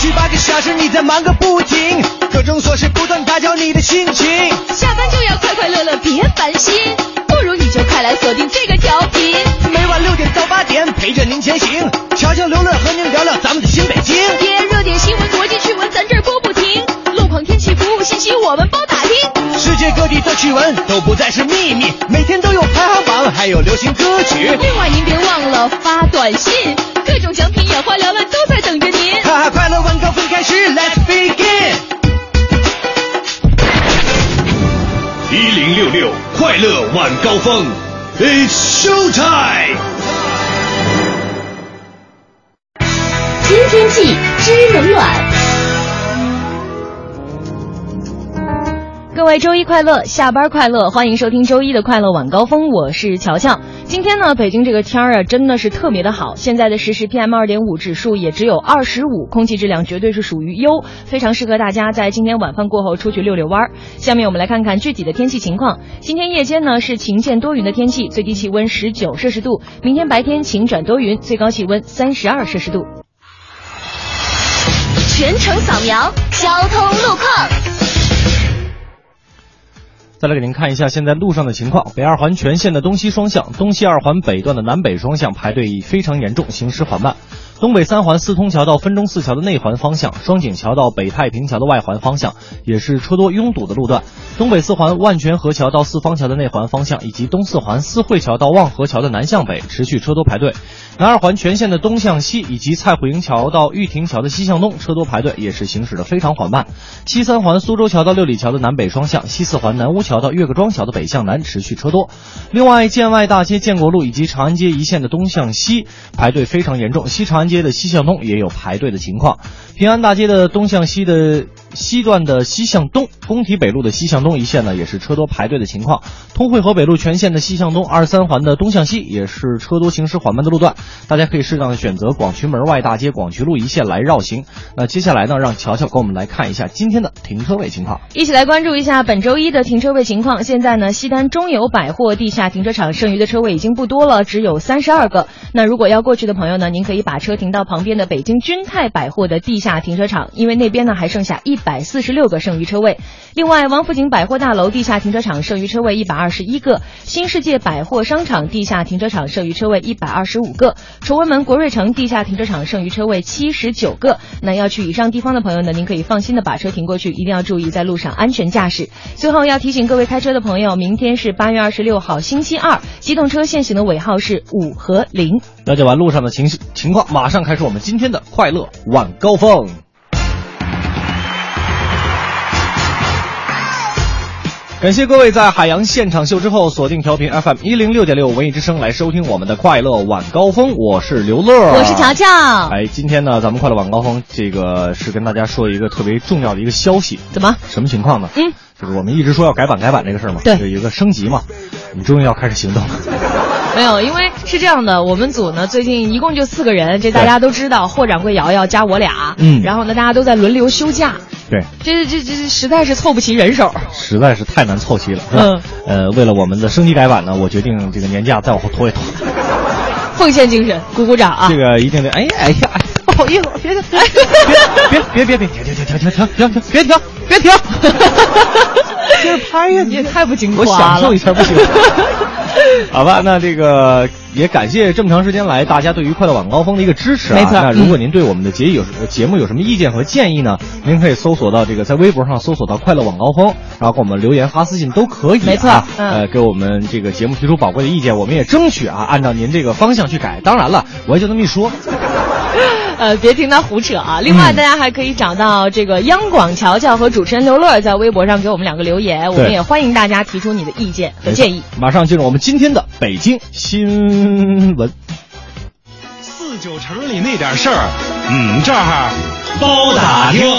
去八个小时，你在忙个不停，各种琐事不断打搅你的心情。下班就要快快乐乐，别烦心，不如你就快来锁定这个调频，每晚六点到八点陪着您前行，悄悄刘乐和您聊聊咱们的新北京。别热点新闻、国际趣闻，咱这儿播不停，路况、天气、服务信息我们包打听，世界各地的趣闻都不再是秘密，每天都有排行榜，还有流行歌曲。另外您别忘了发短信，各种奖品眼花缭乱都在等着您。哈哈，快乐晚高峰开始，Let's begin。一零六六快乐晚高峰，It's show time。知天气，知冷暖。各位周一快乐，下班快乐，欢迎收听周一的快乐晚高峰，我是乔乔。今天呢，北京这个天儿啊，真的是特别的好。现在的实时 PM 二点五指数也只有二十五，空气质量绝对是属于优，非常适合大家在今天晚饭过后出去溜溜弯儿。下面我们来看看具体的天气情况。今天夜间呢是晴间多云的天气，最低气温十九摄氏度。明天白天晴转多云，最高气温三十二摄氏度。全程扫描交通路况。再来给您看一下现在路上的情况。北二环全线的东西双向、东西二环北段的南北双向排队已非常严重，行驶缓慢。东北三环四通桥到分钟寺桥的内环方向，双井桥到北太平桥的外环方向也是车多拥堵的路段。东北四环万泉河桥到四方桥的内环方向，以及东四环四惠桥到望河桥的南向北持续车多排队。南二环全线的东向西，以及蔡虎营桥到玉亭桥的西向东车多排队，也是行驶的非常缓慢。西三环苏州桥到六里桥的南北双向，西四环南屋桥到岳各庄桥的北向南持续车多。另外，建外大街建国路以及长安街一线的东向西排队非常严重，西长安街的西向东也有排队的情况。平安大街的东向西的西段的西向东，工体北路的西向东一线呢，也是车多排队的情况。通惠河北路全线的西向东二三环的东向西也是车多行驶缓慢的路段，大家可以适当的选择广渠门外大街、广渠路一线来绕行。那接下来呢，让乔乔给我们来看一下今天的停车位情况。一起来关注一下本周一的停车位情况。现在呢，西单中友百货地下停车场剩余的车位已经不多了，只有三十二个。那如果要过去的朋友呢，您可以把车停到旁边的北京君泰百货的地下停车场，因为那边呢还剩下一百四十六个剩余车位。另外，王府井百货大楼地下停车场剩余车位一百二十一个，新世界百货商场地下停车场剩余车位一百二十五个，崇文门国瑞城地下停车场剩余车位七十九个。那要去以上地方的朋友呢，您可以放心的把车停过去，一定要注意在路上安全驾驶。最后要提醒各位开车的朋友，明天是八月二十六号星期二，机动车限行的尾号是五和零。了解完路上的情情况，马上开始我们今天的快乐晚高峰。感谢各位在海洋现场秀之后锁定调频 FM 一零六点六文艺之声来收听我们的快乐晚高峰，我是刘乐，我是乔乔。哎，今天呢，咱们快乐晚高峰这个是跟大家说一个特别重要的一个消息，怎么？什么情况呢？嗯，就是我们一直说要改版改版这个事儿嘛，对有一个升级嘛，我们终于要开始行动了。没有，因为是这样的，我们组呢最近一共就四个人，这大家都知道，霍掌柜瑶瑶加我俩，嗯然后呢大家都在轮流休假，对，这这这这实在是凑不齐人手，实在是太难凑齐了。嗯，呃，为了我们的升级改版呢，我决定这个年假再往后拖一拖。奉献精神，鼓鼓掌啊！这个一定得，哎呀哎呀，不好意思，别别别别别别别停停停停停停停，别停别停。这拍呀，你也太不矜花了，我享受一下不行吗？好吧，那这个也感谢这么长时间来大家对于快乐晚高峰的一个支持啊。没错那如果您对我们的节有节目有什么意见和建议呢？您可以搜索到这个在微博上搜索到快乐晚高峰，然后给我们留言发私信都可以、啊。没错嗯呃，给我们这个节目提出宝贵的意见，我们也争取啊按照您这个方向去改。当然了，我也就那么一说。呃，别听他胡扯啊！另外，嗯大家还可以找到这个央广乔乔和主持人刘乐在微博上给我们两个留言，我们也欢迎大家提出你的意见和建议。马上进入我们今天的北京新闻。四九城里那点事儿，嗯，这儿包打听。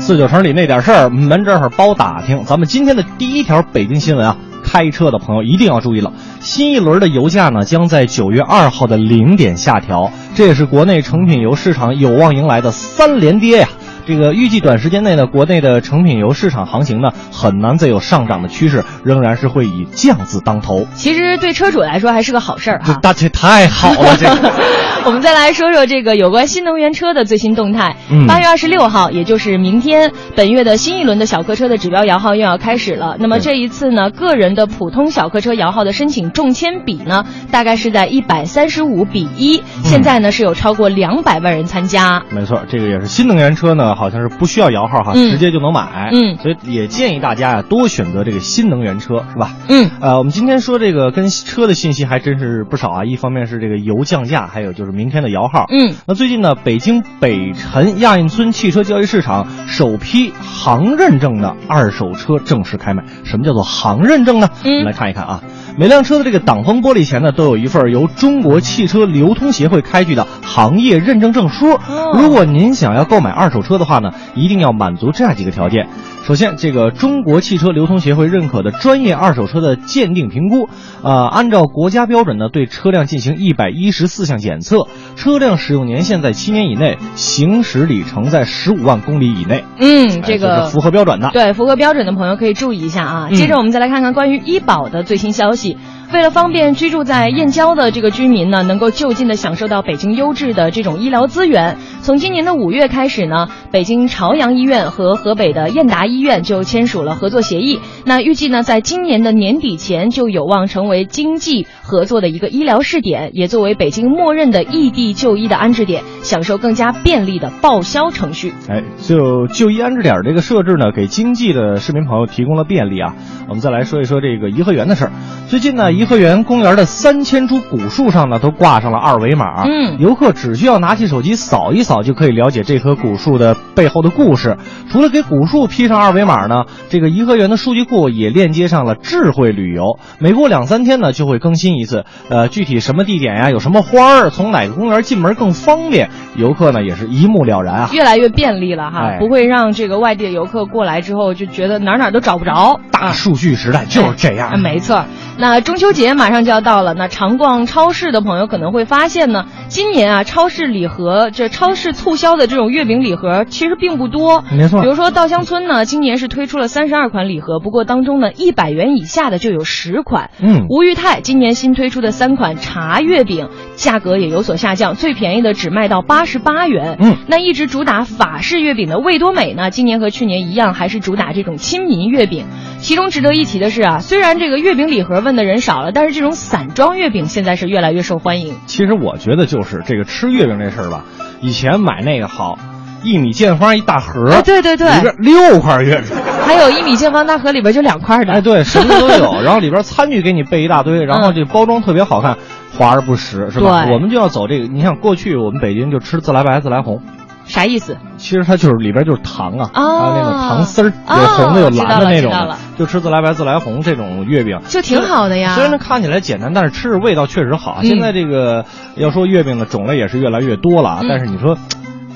四九城里那点事儿，门这儿包打听。咱们今天的第一条北京新闻啊，开车的朋友一定要注意了，新一轮的油价呢将在九月二号的零点下调，这也是国内成品油市场有望迎来的三连跌呀、这个预计短时间内呢，国内的成品油市场行情呢，很难再有上涨的趋势，仍然是会以降字当头。其实对车主来说还是个好事儿哈。这大姐太好了，这个。我们再来说说这个有关新能源车的最新动态。嗯八月二十六号，也就是明天，本月的新一轮的小客车的指标摇号又要开始了。那么这一次呢，个人的普通小客车摇号的申请中签比呢，大概是在一百三十五比一。现在呢是有超过两百万人参加。没错，这个也是新能源车呢，好像是不需要摇号哈，嗯直接就能买。嗯所以也建议大家呀多选择这个新能源车，是吧？嗯，呃，我们今天说这个跟车的信息还真是不少啊。一方面是这个油降价，还有就是明天的摇号。嗯，那最近呢，北京北辰亚运村汽车交易市场首批行认证的二手车正式开卖。什么叫做行认证呢？嗯我们来看一看啊。每辆车的这个挡风玻璃前呢，都有一份由中国汽车流通协会开具的行业认证证书。哦如果您想要购买二手车的话呢，一定要满足这样几个条件。首先，这个中国汽车流通协会认可的专业二手车的鉴定评估，呃，按照国家标准呢，对车辆进行一百一十四项检测，车辆使用年限在七年以内，行驶里程在十五万公里以内，嗯，这哎个是符合标准的。对，符合标准的朋友可以注意一下啊。嗯接着我们再来看看关于医保的最新消息。为了方便居住在燕郊的这个居民呢，能够就近的享受到北京优质的这种医疗资源，从今年的五月开始呢，北京朝阳医院和河北的燕达医院就签署了合作协议。那预计呢，在今年的年底前就有望成为经济合作的一个医疗试点，也作为北京默认的异地就医的安置点，享受更加便利的报销程序。哎，就就医安置点这个设置呢，给经济的市民朋友提供了便利啊。我们再来说一说这个颐和园的事儿。最近呢，颐和园公园的三千株古树上呢，都挂上了二维码。嗯游客只需要拿起手机扫一扫，就可以了解这棵古树的背后的故事。除了给古树披上二维码呢，这个颐和园的数据库也链接上了智慧旅游，每过两三天呢就会更新一次。呃，具体什么地点呀，有什么花儿，从哪个公园进门更方便，游客呢也是一目了然啊。越来越便利了哈，哎不会让这个外地的游客过来之后就觉得哪哪都找不着。大数据时代就是这样。啊，没错。那中秋节马上就要到了，那常逛超市的朋友可能会发现呢，今年啊，超市礼盒这超市促销的这种月饼礼盒其实并不多。没错比如说稻香村呢，今年是推出了三十二款礼盒，不过当中呢，一百元以下的就有十款。嗯吴裕泰今年新推出的三款茶月饼，价格也有所下降，最便宜的只卖到八十八元。嗯，那一直主打法式月饼的味多美呢，今年和去年一样，还是主打这种亲民月饼。其中值得一提的是啊，虽然这个月饼礼盒问的人少了，但是这种散装月饼现在是越来越受欢迎。其实我觉得就是这个吃月饼这事儿吧，以前买那个好，一米见方一大盒，啊对对对里边六块月饼，还有一米见方大盒里边就两块的。哎，对，什么都有，然后里边餐具给你备一大堆，然后这包装特别好看，华而不实，是吧？我们就要走这个，你像过去我们北京就吃自来白、自来红。啥意思？其实它就是里边就是糖啊，哦。还有那种糖丝儿，哦有红的有蓝的那种就吃自来白、自来红这种月饼，就挺好的呀。虽然它看起来简单，但是吃着味道确实好。嗯。现在这个要说月饼的种类也是越来越多了啊，嗯。但是你说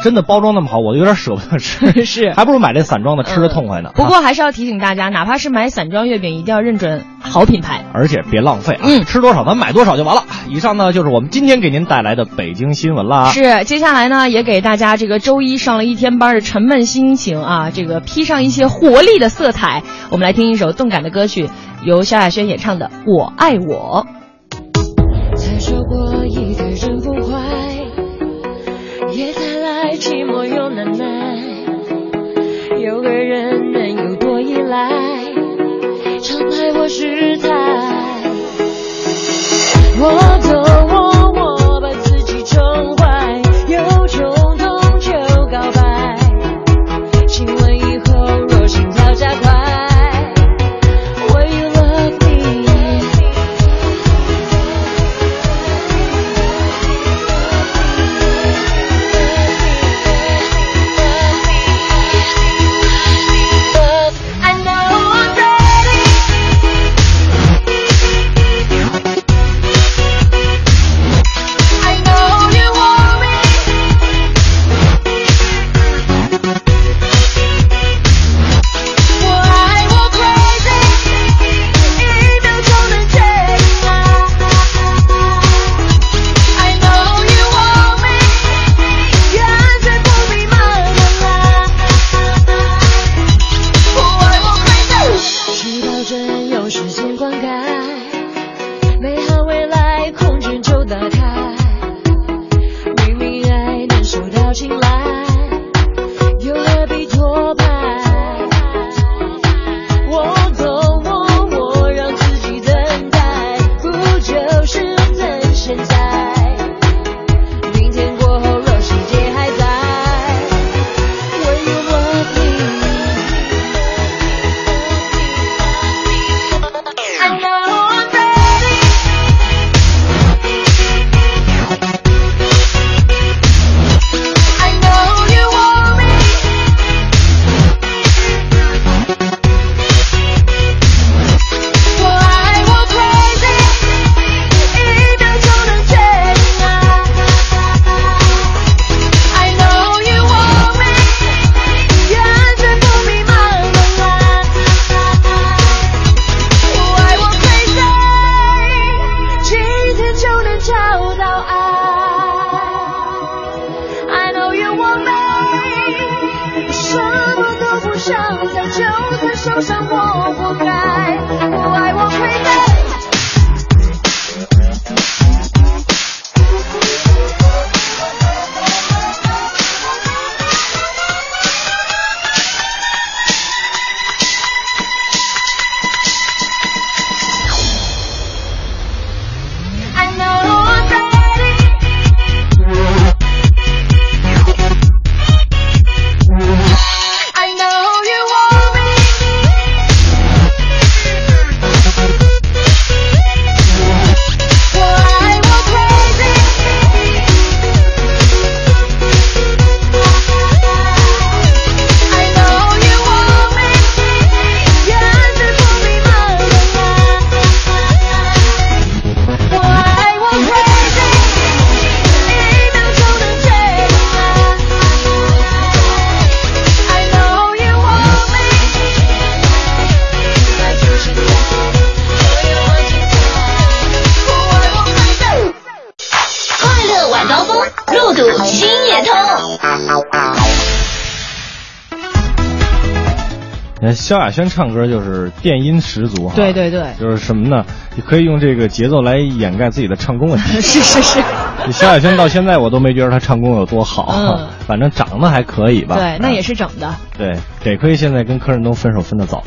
真的包装那么好，我就有点舍不得吃，是还不如买这散装的，吃着痛快呢。啊不过还是要提醒大家，哪怕是买散装月饼，一定要认准好品牌。而且别浪费啊，嗯吃多少咱买多少就完了。以上呢就是我们今天给您带来的北京新闻啦。是，接下来呢，也给大家这个周一上了一天班的沉闷心情啊，这个披上一些活力的色彩。我们来听一首动感的歌曲，由萧亚轩演唱的《我爱我》。才说过一个人人能有多依赖，常害我失态。我懂萧亚轩唱歌就是电音十足哈，对对对就是什么呢？你可以用这个节奏来掩盖自己的唱功问题。是 是是，萧亚轩到现在我都没觉得他唱功有多好，嗯反正长得还可以吧。对，那也是是整的。对，得亏现在跟柯震东分手分得早，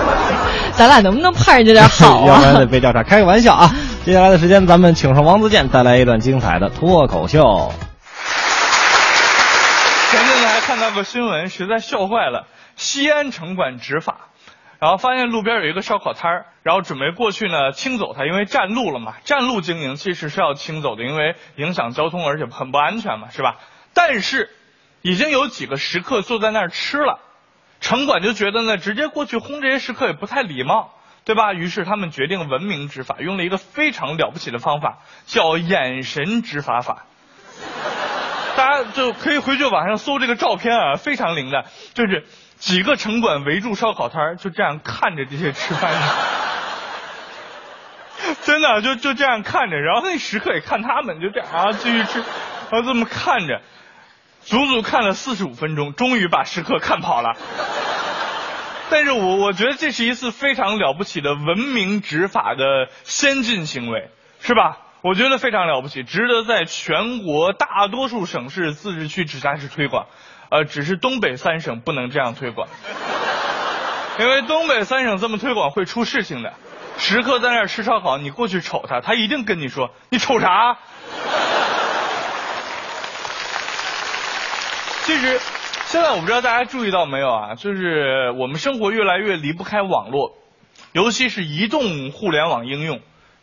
咱俩能不能盼人家点好 要不然得啊？被调查。开个玩笑啊！接下来的时间，咱们请上王自健带来一段精彩的脱口秀。前阵子还看到个新闻，实在笑坏了。西安城管执法，然后发现路边有一个烧烤摊儿，然后准备过去呢清走它，因为占路了嘛。占路经营其实是要清走的，因为影响交通，而且很不安全嘛，是吧？但是已经有几个食客坐在那儿吃了，城管就觉得呢，直接过去轰这些食客也不太礼貌，对吧？于是他们决定文明执法，用了一个非常了不起的方法，叫眼神执法法。大家就可以回去网上搜这个照片啊，非常灵的，就是几个城管围住烧烤摊儿，就这样看着这些吃饭的，真的就就这样看着，然后那食客也看他们，就这样啊继续吃，然后这么看着，足足看了四十五分钟，终于把食客看跑了。但是我我觉得这是一次非常了不起的文明执法的先进行为，是吧？我觉得非常了不起，值得在全国大多数省市自治区直辖市推广。呃，只是东北三省不能这样推广，因为东北三省这么推广会出事情的。食客在那儿吃烧烤，你过去瞅他，他一定跟你说：“你瞅啥？”其实，现在我不知道大家注意到没有啊，就是我们生活越来越离不开网络，尤其是移动互联网应用，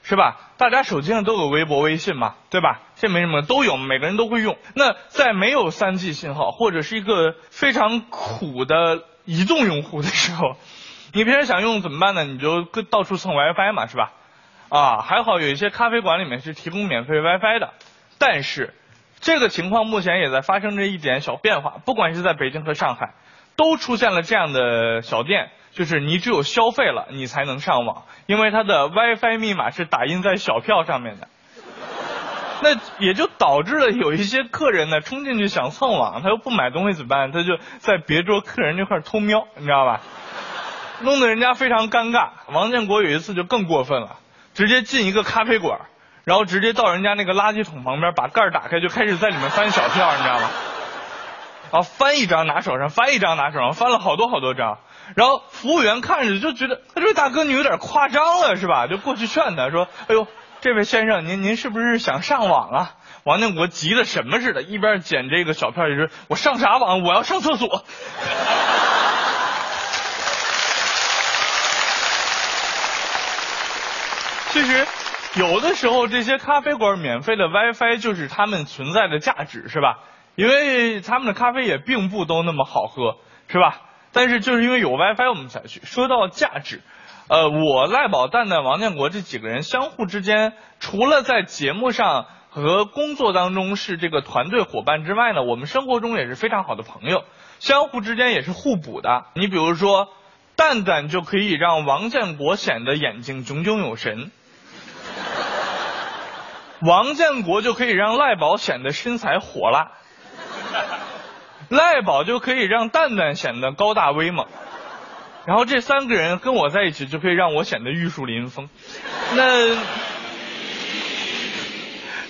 是吧？大家手机上都有微博、微信嘛，对吧？这没什么，都有，每个人都会用。那在没有三 G 信号或者是一个非常苦的移动用户的时候，你平时想用怎么办呢？你就到处蹭 WiFi 嘛，是吧？啊，还好有一些咖啡馆里面是提供免费 WiFi 的，但是这个情况目前也在发生着一点小变化，不管是在北京和上海，都出现了这样的小店，就是你只有消费了，你才能上网，因为它的 WiFi 密码是打印在小票上面的。那也就导致了有一些客人呢冲进去想蹭网，他又不买东西怎么办？他就在别桌客人那块偷瞄，你知道吧？弄得人家非常尴尬。王建国有一次就更过分了，直接进一个咖啡馆，然后直接到人家那个垃圾桶旁边，把盖打开，就开始在里面翻小票，你知道吗？然后翻一张拿手上，翻一张拿手上，翻了好多好多张。然后服务员看着就觉得，这位大哥你有点夸张了是吧？就过去劝他说：“哎呦，这位先生，您您是不是想上网啊？”王建国急得什么似的，一边捡这个小票一边说：“我上啥网？我要上厕所。”其实，有的时候这些咖啡馆免费的 WiFi 就是他们存在的价值，是吧？因为他们的咖啡也并不都那么好喝，是吧？但是就是因为有 WiFi 我们才去。说到价值，呃，我赖宝、蛋蛋、王建国这几个人相互之间，除了在节目上和工作当中是这个团队伙伴之外呢，我们生活中也是非常好的朋友，相互之间也是互补的。你比如说，蛋蛋就可以让王建国显得眼睛炯炯有神。王建国就可以让赖宝显得身材火辣，赖宝就可以让蛋蛋显得高大威猛，然后这三个人跟我在一起就可以让我显得玉树临风。那，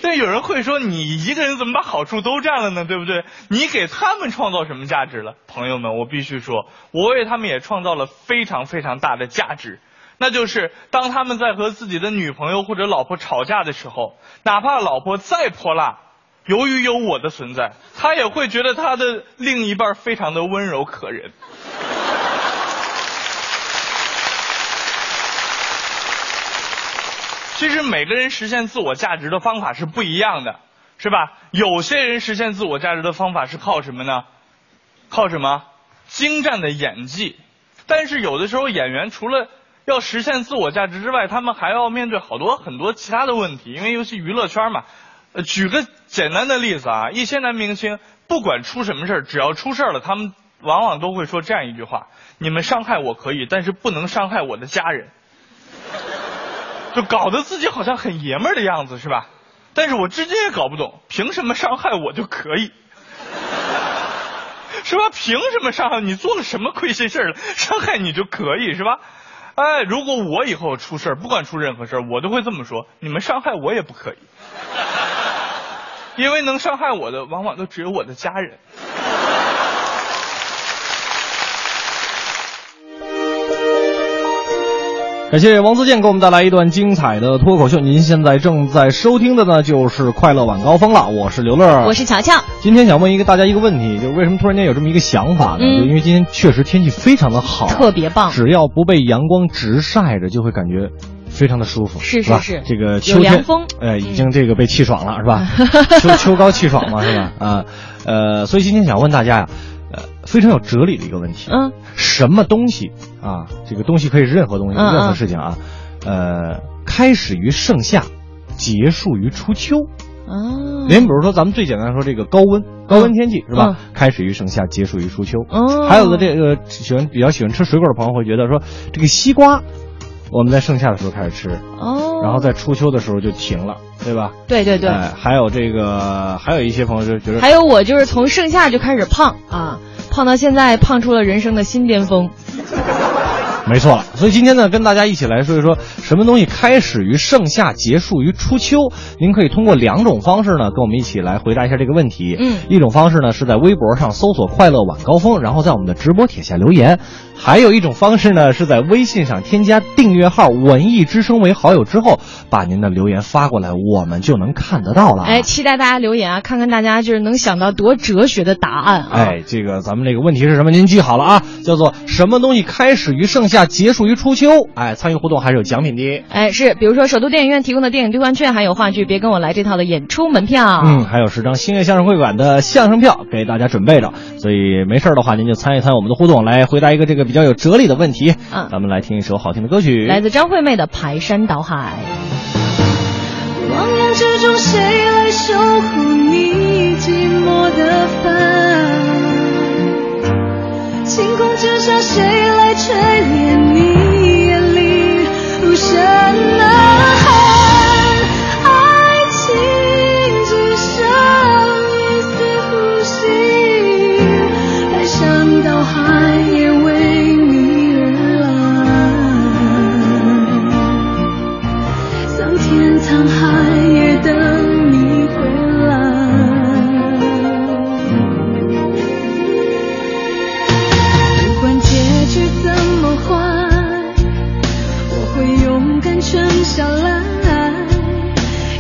但有人会说，你一个人怎么把好处都占了呢？对不对？你给他们创造什么价值了？朋友们，我必须说，我为他们也创造了非常非常大的价值。那就是当他们在和自己的女朋友或者老婆吵架的时候，哪怕老婆再泼辣，由于有我的存在，他也会觉得他的另一半非常的温柔可人。其实每个人实现自我价值的方法是不一样的，是吧？有些人实现自我价值的方法是靠什么呢？靠什么？精湛的演技。但是有的时候演员除了要实现自我价值之外，他们还要面对好多很多其他的问题，因为尤其娱乐圈嘛。呃，举个简单的例子啊，一些男明星不管出什么事，只要出事了，他们往往都会说这样一句话：“你们伤害我可以，但是不能伤害我的家人。”就搞得自己好像很爷们儿的样子，是吧？但是我至今也搞不懂，凭什么伤害我就可以？是吧？凭什么伤害你？做了什么亏心事了？伤害你就可以是吧？哎，如果我以后出事，不管出任何事，我都会这么说：你们伤害我也不可以，因为能伤害我的，往往都只有我的家人。感谢王自健给我们带来一段精彩的脱口秀。您现在正在收听的呢，就是《快乐晚高峰》了。我是刘乐，我是乔乔。今天想问一个大家一个问题，就是为什么突然间有这么一个想法呢？嗯就因为今天确实天气非常的好，特别棒只要不被阳光直晒着，就会感觉非常的舒服，是吧？是这个秋天，呃，已经这个被气爽了，是吧？秋秋高气爽嘛，是吧？啊，呃，所以今天想问大家呀，呃，非常有哲理的一个问题，嗯，什么东西啊？这个东西可以是任何东西，任何事情啊，呃，开始于盛夏，结束于初秋。哦，连比如说，咱们最简单说，这个高温，高温天气、是吧？开始于盛夏，结束于初秋。哦还有的这个喜欢比较喜欢吃水果的朋友会觉得说，这个西瓜，我们在盛夏的时候开始吃，哦，然后在初秋的时候就停了，对吧？对对对，哎，还有这个，还有一些朋友就觉得，还有我就是从盛夏就开始胖啊，胖到现在，胖出了人生的新巅峰。没错了，所以今天呢，跟大家一起来说一说，什么东西开始于盛夏，结束于初秋。您可以通过两种方式呢，跟我们一起来回答一下这个问题。嗯一种方式呢是在微博上搜索“快乐晚高峰”，然后在我们的直播帖下留言；还有一种方式呢是在微信上添加订阅号“文艺之声”为好友之后，把您的留言发过来，我们就能看得到了。哎，期待大家留言啊，看看大家就是能想到多哲学的答案啊。哎，这个咱们这个问题是什么？您记好了啊，叫做什么东西开始于盛夏，结束于初秋？哎，参与互动还是有奖品的。哎，是，比如说首都电影院提供的电影兑换券，还有话剧《别跟我来》这套的演出门票。嗯，还有十张星月相声会馆的相声票给大家准备着，所以没事儿的话，您就参与参与我们的互动，来回答一个这个比较有哲理的问题。嗯咱们来听一首好听的歌曲，来自张惠妹的《排山倒海汪洋之中，谁来守护你寂寞的帆？晴空之下，谁来垂怜你眼里无声呐下来，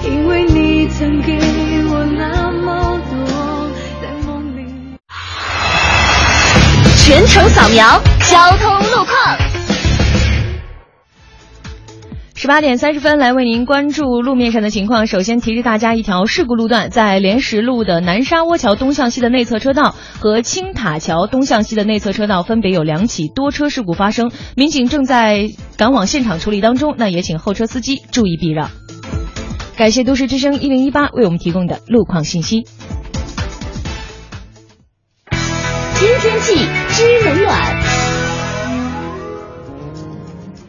因为你曾给我那么多，在梦里。全程扫描交通路况。十八点三十分来为您关注路面上的情况。首先提示大家一条事故路段，在莲石路的南沙窝桥东向西的内侧车道和青塔桥东向西的内侧车道分别有两起多车事故发生，民警正在赶往现场处理当中。那也请后车司机注意避让。感谢都市之声一零一八为我们提供的路况信息。听天气知冷暖。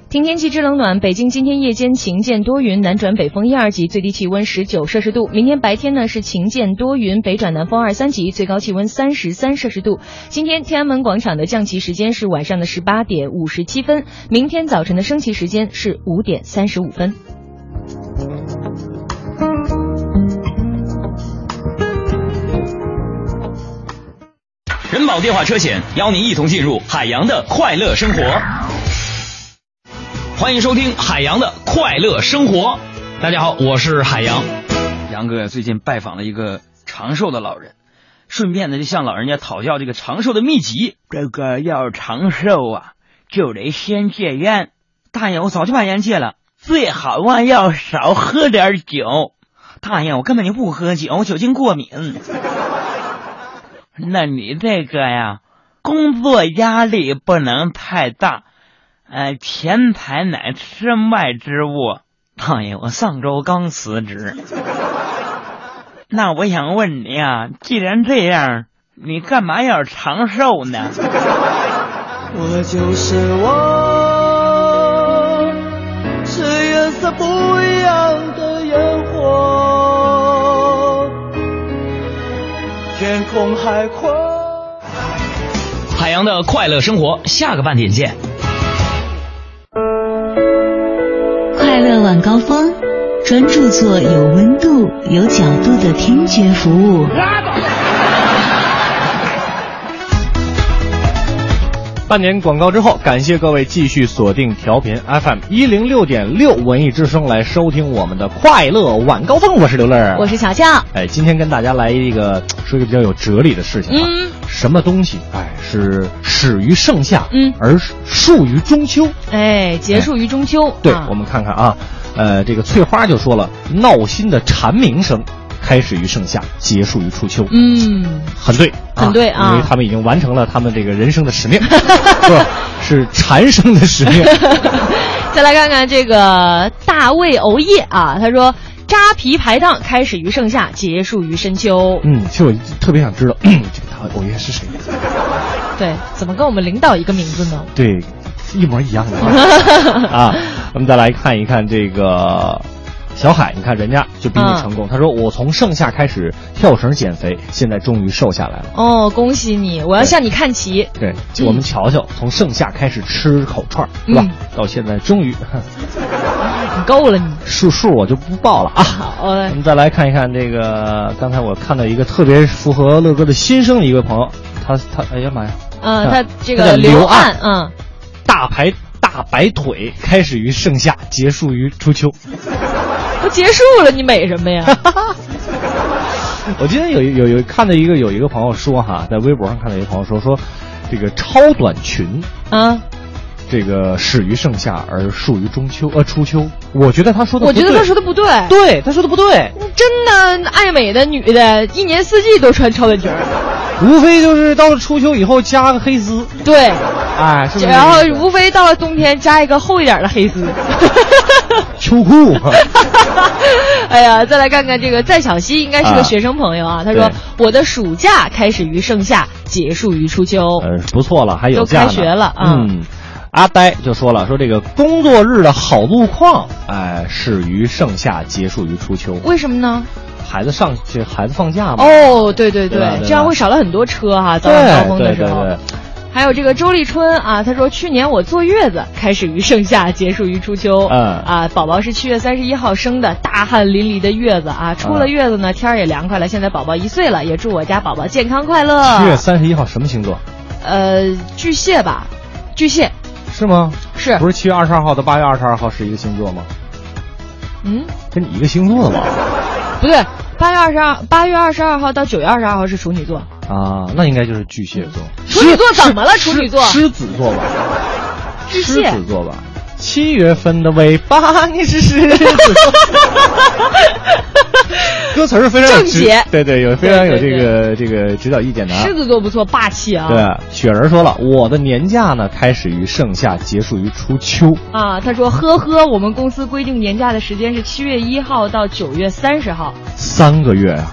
听天气知冷暖，北京今天夜间晴间多云，南转北风一二级，最低气温十九摄氏度。明天白天呢是晴间多云，北转南风二三级，最高气温三十三摄氏度。今天天安门广场的降旗时间是晚上的十八点五十七分，明天早晨的升旗时间是五点三十五分。人保电话车险邀您一同进入海洋的快乐生活。欢迎收听海洋的快乐生活。大家好，我是海洋。杨哥最近拜访了一个长寿的老人，顺便呢就向老人家讨教这个长寿的秘籍。这个要长寿啊，就得先戒烟。大爷，我早就把烟戒了，最好啊要少喝点酒。大爷，我根本就不喝酒，我酒精过敏。那你这个呀，工作压力不能太大，哎，钱财乃身外之物，胖爷，我上周刚辞职。那我想问你呀，既然这样，你干嘛要长寿呢？我就是我。是颜色不一样的烟火。天空海阔。海洋的快乐生活，下个半点见。快乐晚高峰，专注做有温度、有角度的听觉服务。半年广告之后，感谢各位继续锁定调频 FM 一零六点六文艺之声来收听我们的快乐晚高峰。我是刘乐，我是小乔。哎，今天跟大家来一个说一个比较有哲理的事情啊。嗯。什么东西哎是始于盛夏，嗯，而束于中秋？哎，结束于中秋。对，我们看看啊，呃，这个翠花就说了，闹心的蝉鸣声。开始于盛夏，结束于初秋。嗯，很对，很对啊，因为他们已经完成了他们这个人生的使命，是是蝉声的使命。再来看看这个大卫欧叶啊，他说扎皮排档开始于盛夏，结束于深秋。嗯，其实我特别想知道这个大卫欧耶是谁。对，怎么跟我们领导一个名字呢？对，一模一样的啊。我们再来看一看这个。小海，你看人家就比你成功。他说：“我从盛夏开始跳绳减肥，现在终于瘦下来了。”哦，恭喜你！我要向你看齐。对，我们瞧瞧，从盛夏开始吃口串，是吧？到现在终于，你够了你。数数我就不报了啊。好，我们再来看一看这个，刚才我看到一个特别符合乐哥的心声的一位朋友，他他哎呀妈呀！嗯，他这个刘岸，嗯，大排大白腿开始于盛夏，结束于初秋。都结束了，你美什么呀？我今天有有有看到一个有一个朋友说哈，在微博上看到一个朋友说说，这个超短裙啊，这个始于盛夏而属于中秋呃初秋。我觉得他说的，我觉得他说的不对，对他说的不对。真的爱美的女的，一年四季都穿超短裙，无非就是到了初秋以后加个黑丝，对，哎，然后无非到了冬天加一个厚一点的黑丝。秋裤，哎呀，再来看看这个在小溪，应该是个学生朋友啊。他说：“我的暑假开始于盛夏，结束于初秋。”呃，不错了，还有都开学了啊。嗯，阿呆就说了，说这个工作日的好路况，哎，始于盛夏，结束于初秋。为什么呢？孩子上这孩子放假嘛。哦，对对对，这样会少了很多车哈，早晚高峰的时候。还有这个周立春啊，他说去年我坐月子开始于盛夏，结束于初秋。嗯啊，宝宝是七月三十一号生的，大汗淋漓的月子啊，出了月子呢，天儿也凉快了。现在宝宝一岁了，也祝我家宝宝健康快乐。七月三十一号什么星座？呃，巨蟹吧，巨蟹。是吗？是。不是七月二十二号到八月二十二号是一个星座吗？嗯，跟你一个星座的吗？不对，八月二十二，八月二十二号到九月二十二号是处女座。啊，那应该就是巨蟹座。处女座怎么了？处女座？狮子座吧。巨蟹。狮子座吧。七月份的尾巴，你是狮子。歌词是非常正解，对对，有非常有这个这个指导意见的。狮子座不错，霸气啊。对，雪人说了，我的年假呢，开始于盛夏，结束于初秋。啊，他说，呵呵，我们公司规定年假的时间是七月一号到九月三十号，三个月啊。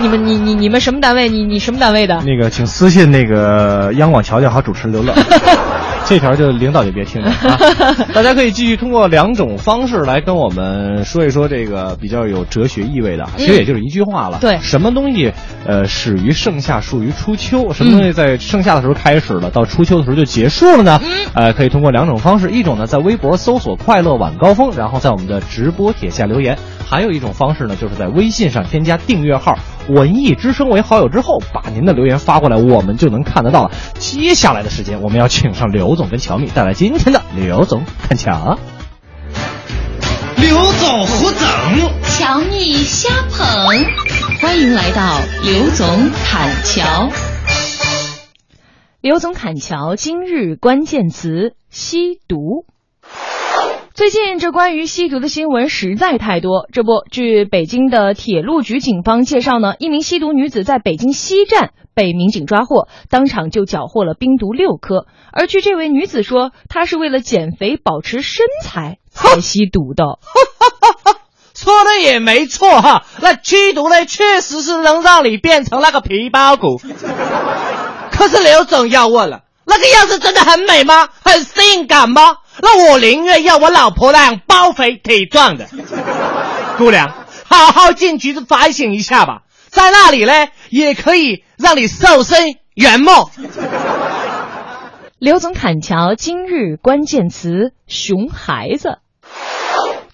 你们你你你们什么单位？你你什么单位的？那个，请私信那个央广乔乔和主持人刘乐。这条就领导就别听了啊！大家可以继续通过两种方式来跟我们说一说这个比较有哲学意味的，其实也就是一句话了。对，什么东西呃始于盛夏，属于初秋？什么东西在盛夏的时候开始了，到初秋的时候就结束了呢？呃，可以通过两种方式，一种呢在微博搜索“快乐晚高峰”，然后在我们的直播帖下留言；还有一种方式呢，就是在微信上添加订阅号“文艺之声”为好友之后，把您的留言发过来，我们就能看得到了。接下来的时间，我们要请上刘。总跟乔蜜带来今天的刘总看桥。刘总胡整，乔蜜瞎捧，欢迎来到刘总侃桥。刘总侃桥今日关键词：吸毒。最近这关于吸毒的新闻实在太多。这不，据北京的铁路局警方介绍呢，一名吸毒女子在北京西站被民警抓获，当场就缴获了冰毒六颗。而据这位女子说，她是为了减肥保持身材 才吸毒的。说的也没错哈，那吸毒呢，确实是能让你变成那个皮包骨。可是刘总要问了，那个样子真的很美吗？很性感吗？那我宁愿要我老婆那样包肥体壮的。姑娘，好好进局子反省一下吧。在那里呢，也可以让你瘦身圆梦。刘总砍桥今日关键词：熊孩子。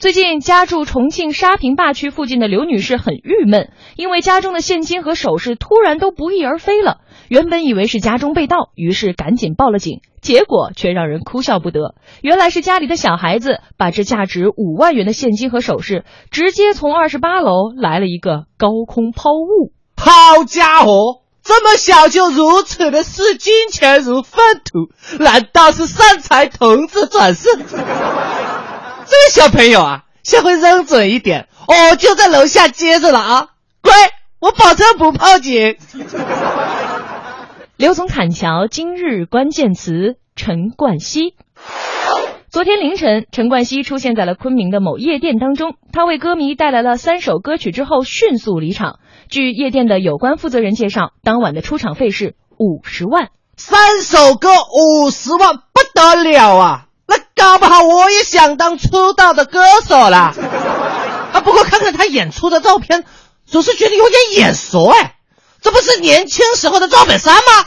最近家住重庆沙坪坝区附近的刘女士很郁闷，因为家中的现金和首饰突然都不翼而飞了。原本以为是家中被盗，于是赶紧报了警，结果却让人哭笑不得。原来是家里的小孩子把这价值五万元的现金和首饰直接从二十八楼来了一个高空抛物。好家伙，这么小就如此的视金钱如粪土，难道是善财童子转世？这位小朋友啊，下回扔准一点，哦就在楼下接着了啊！乖，我保证不报警。刘总砍桥今日关键词：陈冠希。昨天凌晨，陈冠希出现在了昆明的某夜店当中，他为歌迷带来了三首歌曲之后迅速离场。据夜店的有关负责人介绍，当晚的出场费是五十万，三首歌五十万，不得了啊！那搞不好我也想当出道的歌手了啊！不过看看他演出的照片，总是觉得有点眼熟哎，这不是年轻时候的赵本山吗？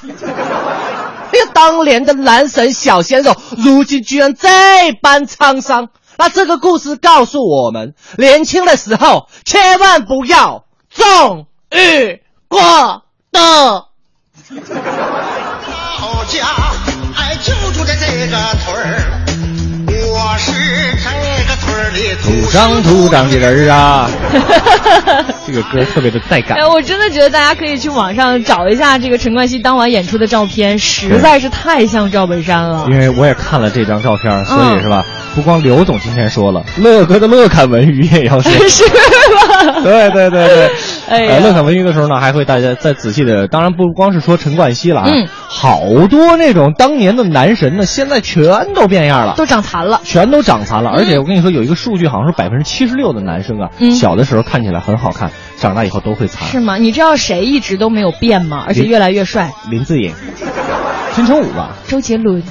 哎呀，当年的男神小鲜肉，如今居然这般沧桑。那这个故事告诉我们，年轻的时候千万不要纵欲过度。老家哎，就住在这个村儿，我是这个村里土生土长的人啊！这个歌特别的带感哎，。我真的觉得大家可以去网上找一下这个陈冠希当晚演出的照片，实在是太像赵本山了。因为我也看了这张照片，所嗯以是吧？不光刘总今天说了，乐哥的乐侃文娱也要说，是吧？对对对对，哎呃乐侃文娱的时候呢，还会大家再仔细的，当然不光是说陈冠希了啊，嗯好多那种当年的男神呢，现在全都变样了，都长残了。全都长残了，而且我跟你说，有一个数据，好像是百分之七十六的男生啊，嗯小的时候看起来很好看，长大以后都会残。是吗？你知道谁一直都没有变吗？而且越来越帅？林志颖、金城武吧？周杰伦。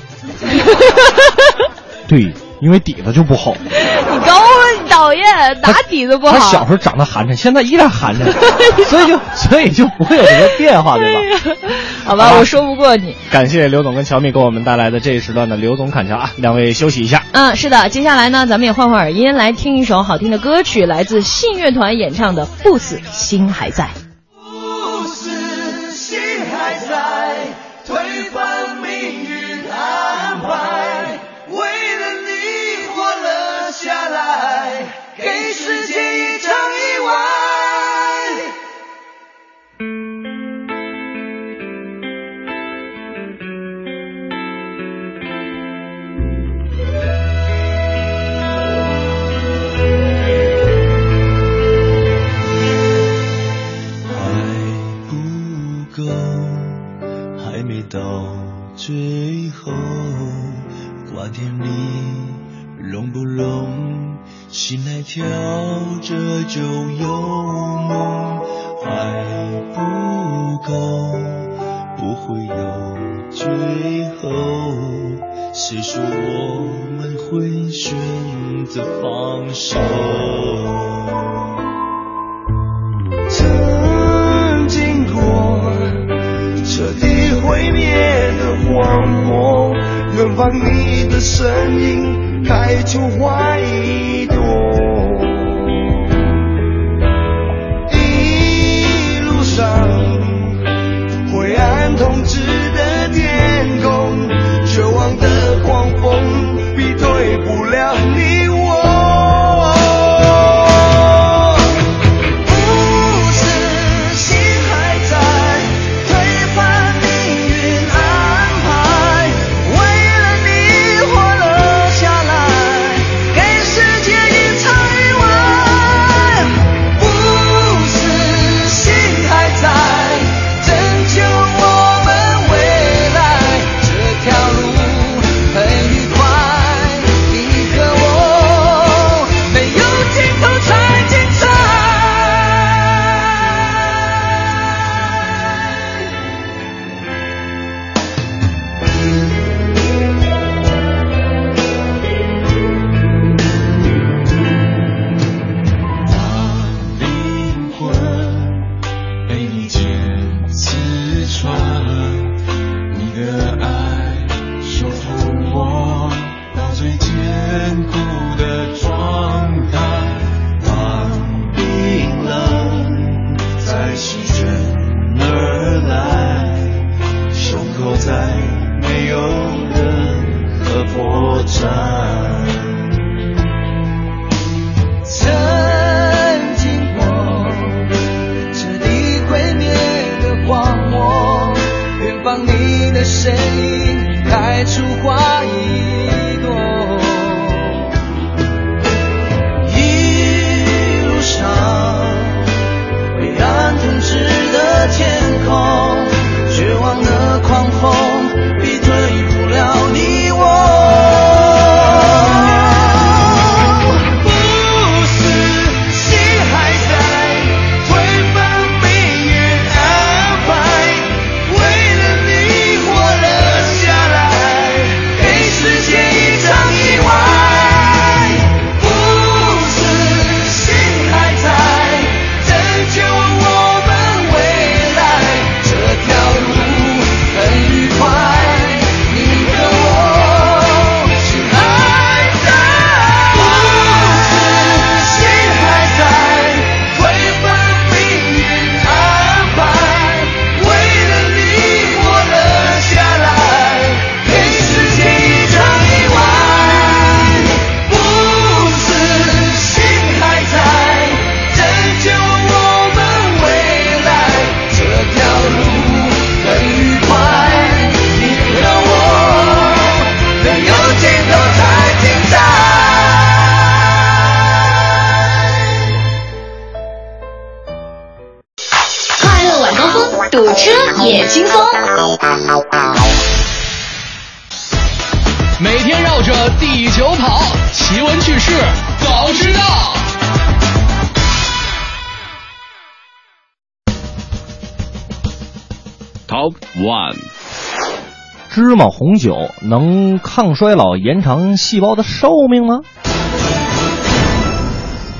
对，因为底子就不好。你高讨厌，打底子不好？他小时候长得寒碜，现在依然寒碜，所以就所以就不会有什么变化，对吧？好吧，我说不过你。感谢刘总跟乔蜜给我们带来的这一时段的刘总砍乔啊，两位休息一下。嗯，是的，接下来呢，咱们也换换耳音，来听一首好听的歌曲，来自信乐团演唱的《不死心还在》。到最后，瓜田里融不融，心还跳着就有梦，还不够，不会有最后，谁说我们会选择放手？曾经过彻底毁灭的荒漠，远方你的身影开出花一朵。天绕着地球跑，奇闻趣事早知道。Top One，芝麻红酒能抗衰老、延长细胞的寿命吗？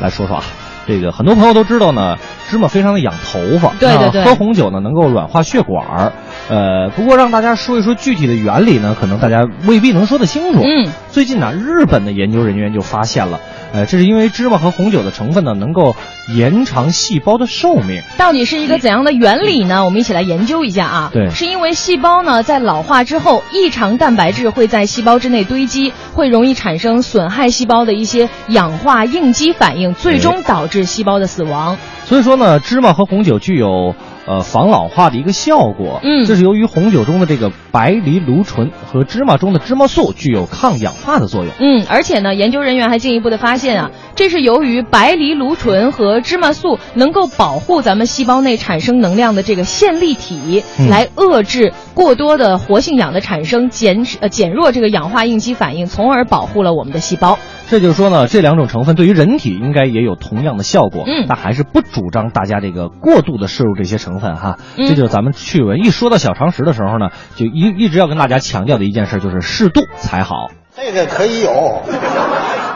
来说说啊，这个很多朋友都知道呢，芝麻非常的养头发，对对对喝红酒呢能够软化血管儿。呃，不过让大家说一说具体的原理呢，可能大家未必能说得清楚。嗯，最近呢，日本的研究人员就发现了，呃，这是因为芝麻和红酒的成分呢能够延长细胞的寿命。到底是一个怎样的原理呢？我们一起来研究一下啊。对是因为细胞呢在老化之后，异常蛋白质会在细胞之内堆积，会容易产生损害细胞的一些氧化应激反应，最终导致细胞的死亡。所以说呢，芝麻和红酒具有呃防老化的一个效果。嗯这是由于红酒中的这个白藜芦醇和芝麻中的芝麻素具有抗氧化的作用。嗯，而且呢，研究人员还进一步的发现啊，这是由于白藜芦醇和芝麻素能够保护咱们细胞内产生能量的这个线粒体，嗯来遏制过多的活性氧的产生，减呃减弱这个氧化应激反应，从而保护了我们的细胞。这就是说呢，这两种成分对于人体应该也有同样的效果。嗯但还是不主张大家这个过度的摄入这些成分哈。嗯这就是咱们趣闻一说到小常识的时候呢，就一一直要跟大家强调的一件事就是适度才好。这个可以有。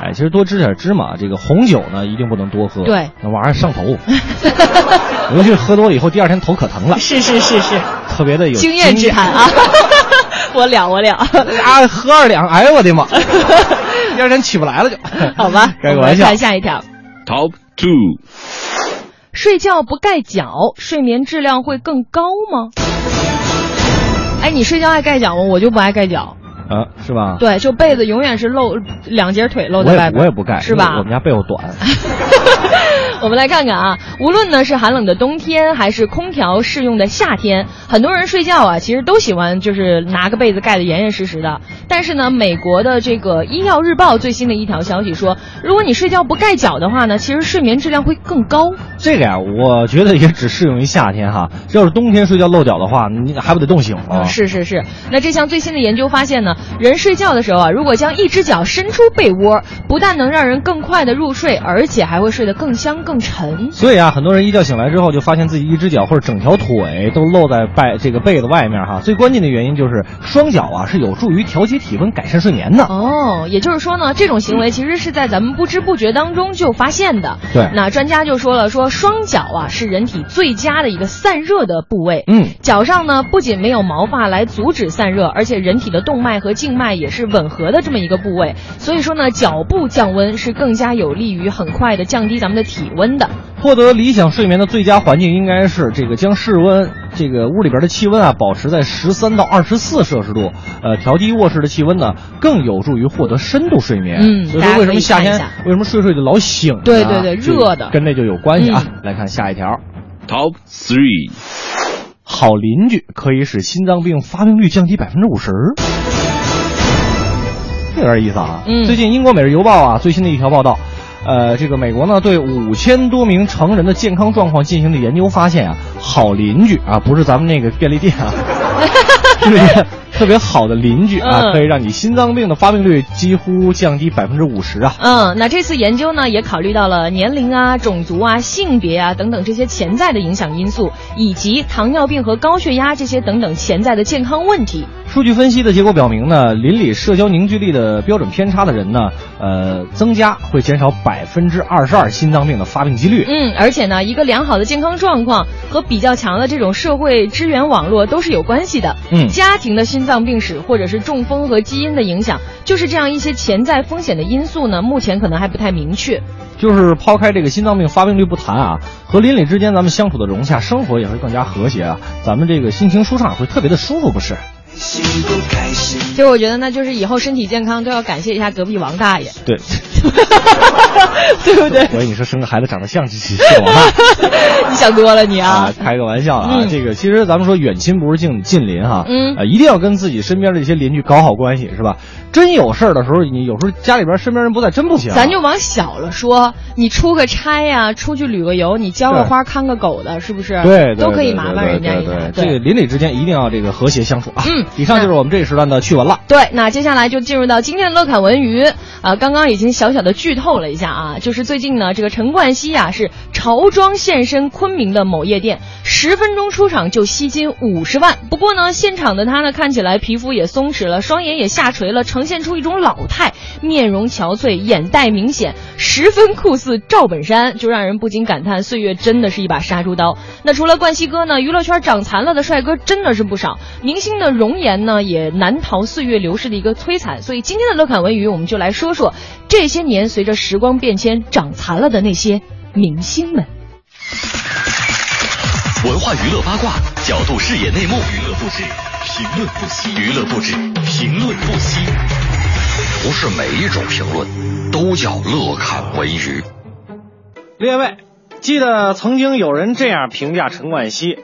哎，其实多吃点芝麻，这个红酒呢一定不能多喝，对，那玩意儿上头，尤其是喝多了以后，第二天头可疼了，是是是是，特别的有经验之谈啊，我了我了。啊，喝二两，哎呦我的妈，第二天起不来了就，好吧，开个玩笑来看。下一条。Top Two，睡觉不盖脚，睡眠质量会更高吗？哎，你睡觉爱盖脚吗？我就不爱盖脚。啊，是吧？对，就被子永远是露两截腿露在外边，我也不盖，是吧我们家被子短。我们来看看啊，无论呢是寒冷的冬天，还是空调适用的夏天，很多人睡觉啊，其实都喜欢就是拿个被子盖得严严实实的。但是呢，美国的这个《医药日报》最新的一条消息说，如果你睡觉不盖脚的话呢，其实睡眠质量会更高。这个呀，我觉得也只适用于夏天哈。要是冬天睡觉露脚的话，你还不得冻醒了？嗯，是是是。那这项最新的研究发现呢，人睡觉的时候啊，如果将一只脚伸出被窝，不但能让人更快的入睡，而且还会睡得更香更沉。所以啊，很多人一觉醒来之后，就发现自己一只脚或者整条腿都露在被这个被子外面哈。最关键的原因就是双脚啊是有助于调节体温、改善睡眠的。哦，也就是说呢，这种行为其实是在咱们不知不觉当中就发现的。对那专家就说了，说双脚啊是人体最佳的一个散热的部位。嗯，脚上呢不仅没有毛发来阻止散热，而且人体的动脉和静脉也是吻合的这么一个部位。所以说呢，脚部降温是更加有利于很快的降低咱们的体温的。获得理想睡眠的最佳环境应该是这个将室温这个屋里边的气温啊保持在十三到二十四摄氏度，呃，调低卧室的气温呢更有助于获得深度睡眠。嗯所以说为什么夏天为什么睡睡就老醒呢？对对对热的跟这就有关系啊。来看下一条。Top Three，好邻居可以使心脏病发病率降低百分之五十，这有点意思啊。嗯最近英国《每日邮报》啊最新的一条报道，呃，这个美国呢对五千多名成人的健康状况进行的研究发现啊，好邻居啊不是咱们那个便利店啊，是一个特别好的邻居啊，嗯可以让你心脏病的发病率几乎降低百分之五十啊。嗯，那这次研究呢，也考虑到了年龄啊、种族啊、性别啊等等这些潜在的影响因素，以及糖尿病和高血压这些等等潜在的健康问题。数据分析的结果表明呢，邻里社交凝聚力的标准偏差的人呢，呃，增加会减少百分之二十二心脏病的发病几率。嗯，而且呢，一个良好的健康状况和比较强的这种社会支援网络都是有关系的。嗯家庭的心脏病史或者是中风和基因的影响，就是这样一些潜在风险的因素呢，目前可能还不太明确。就是抛开这个心脏病发病率不谈啊，和邻里之间咱们相处的融洽，生活也会更加和谐啊，咱们这个心情舒畅，会特别的舒服，不是？其实我觉得呢，就是以后身体健康都要感谢一下隔壁王大爷，对，对不对？我以你说生个孩子长得像是是我爸。你想多了你啊啊，！开个玩笑啊！嗯这个其实咱们说远亲不如近近邻哈，嗯啊，一定要跟自己身边的这些邻居搞好关系，是吧？真有事儿的时候，你有时候家里边身边人不在，真不行。咱就往小了说，你出个差呀、出去旅个游，你浇个花、看个狗的，是不是？对，对都可以麻烦人家一下。对，这个邻里之间一定要这个和谐相处啊。嗯，以上就是我们这一时段的趣闻了。对，那接下来就进入到今天的乐侃文娱啊、刚刚已经小小的剧透了一下啊，就是最近呢，这个陈冠希呀、是潮装现身昆明的某夜店，十分钟出场就吸金五十万。不过呢，现场的他呢看起来皮肤也松弛了，双眼也下垂了，现出一种老态，面容憔悴，眼袋明显，十分酷似赵本山，就让人不禁感叹岁月真的是一把杀猪刀。那除了冠希哥呢，娱乐圈长残了的帅哥真的是不少，明星的容颜呢也难逃岁月流逝的一个摧残。所以今天的乐侃文娱，我们就来说说这些年随着时光变迁长残了的那些明星们。文化娱乐八卦，角度视野内幕，娱乐不止，评论不息，娱乐不止，评论不息。不是每一种评论都叫乐看文娱。列位，记得曾经有人这样评价陈冠希，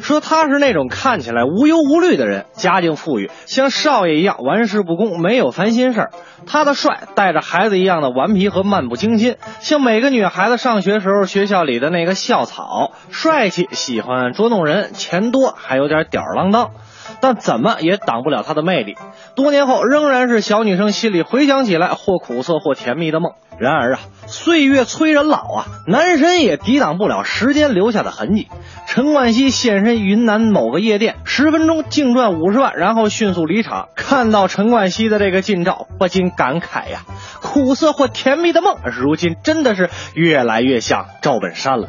说他是那种看起来无忧无虑的人，家境富裕，像少爷一样玩世不恭，没有烦心事儿。他的帅带着孩子一样的顽皮和漫不经心，像每个女孩子上学时候学校里的那个校草，帅气，喜欢捉弄人，钱多，还有点吊儿郎当。但怎么也挡不了他的魅力。多年后，仍然是小女生心里回想起来或苦涩或甜蜜的梦。然而啊，岁月催人老啊，男神也抵挡不了时间留下的痕迹。陈冠希现身云南某个夜店，十分钟净赚五十万，然后迅速离场。看到陈冠希的这个近照，不禁感慨呀，苦涩或甜蜜的梦，如今真的是越来越像赵本山了。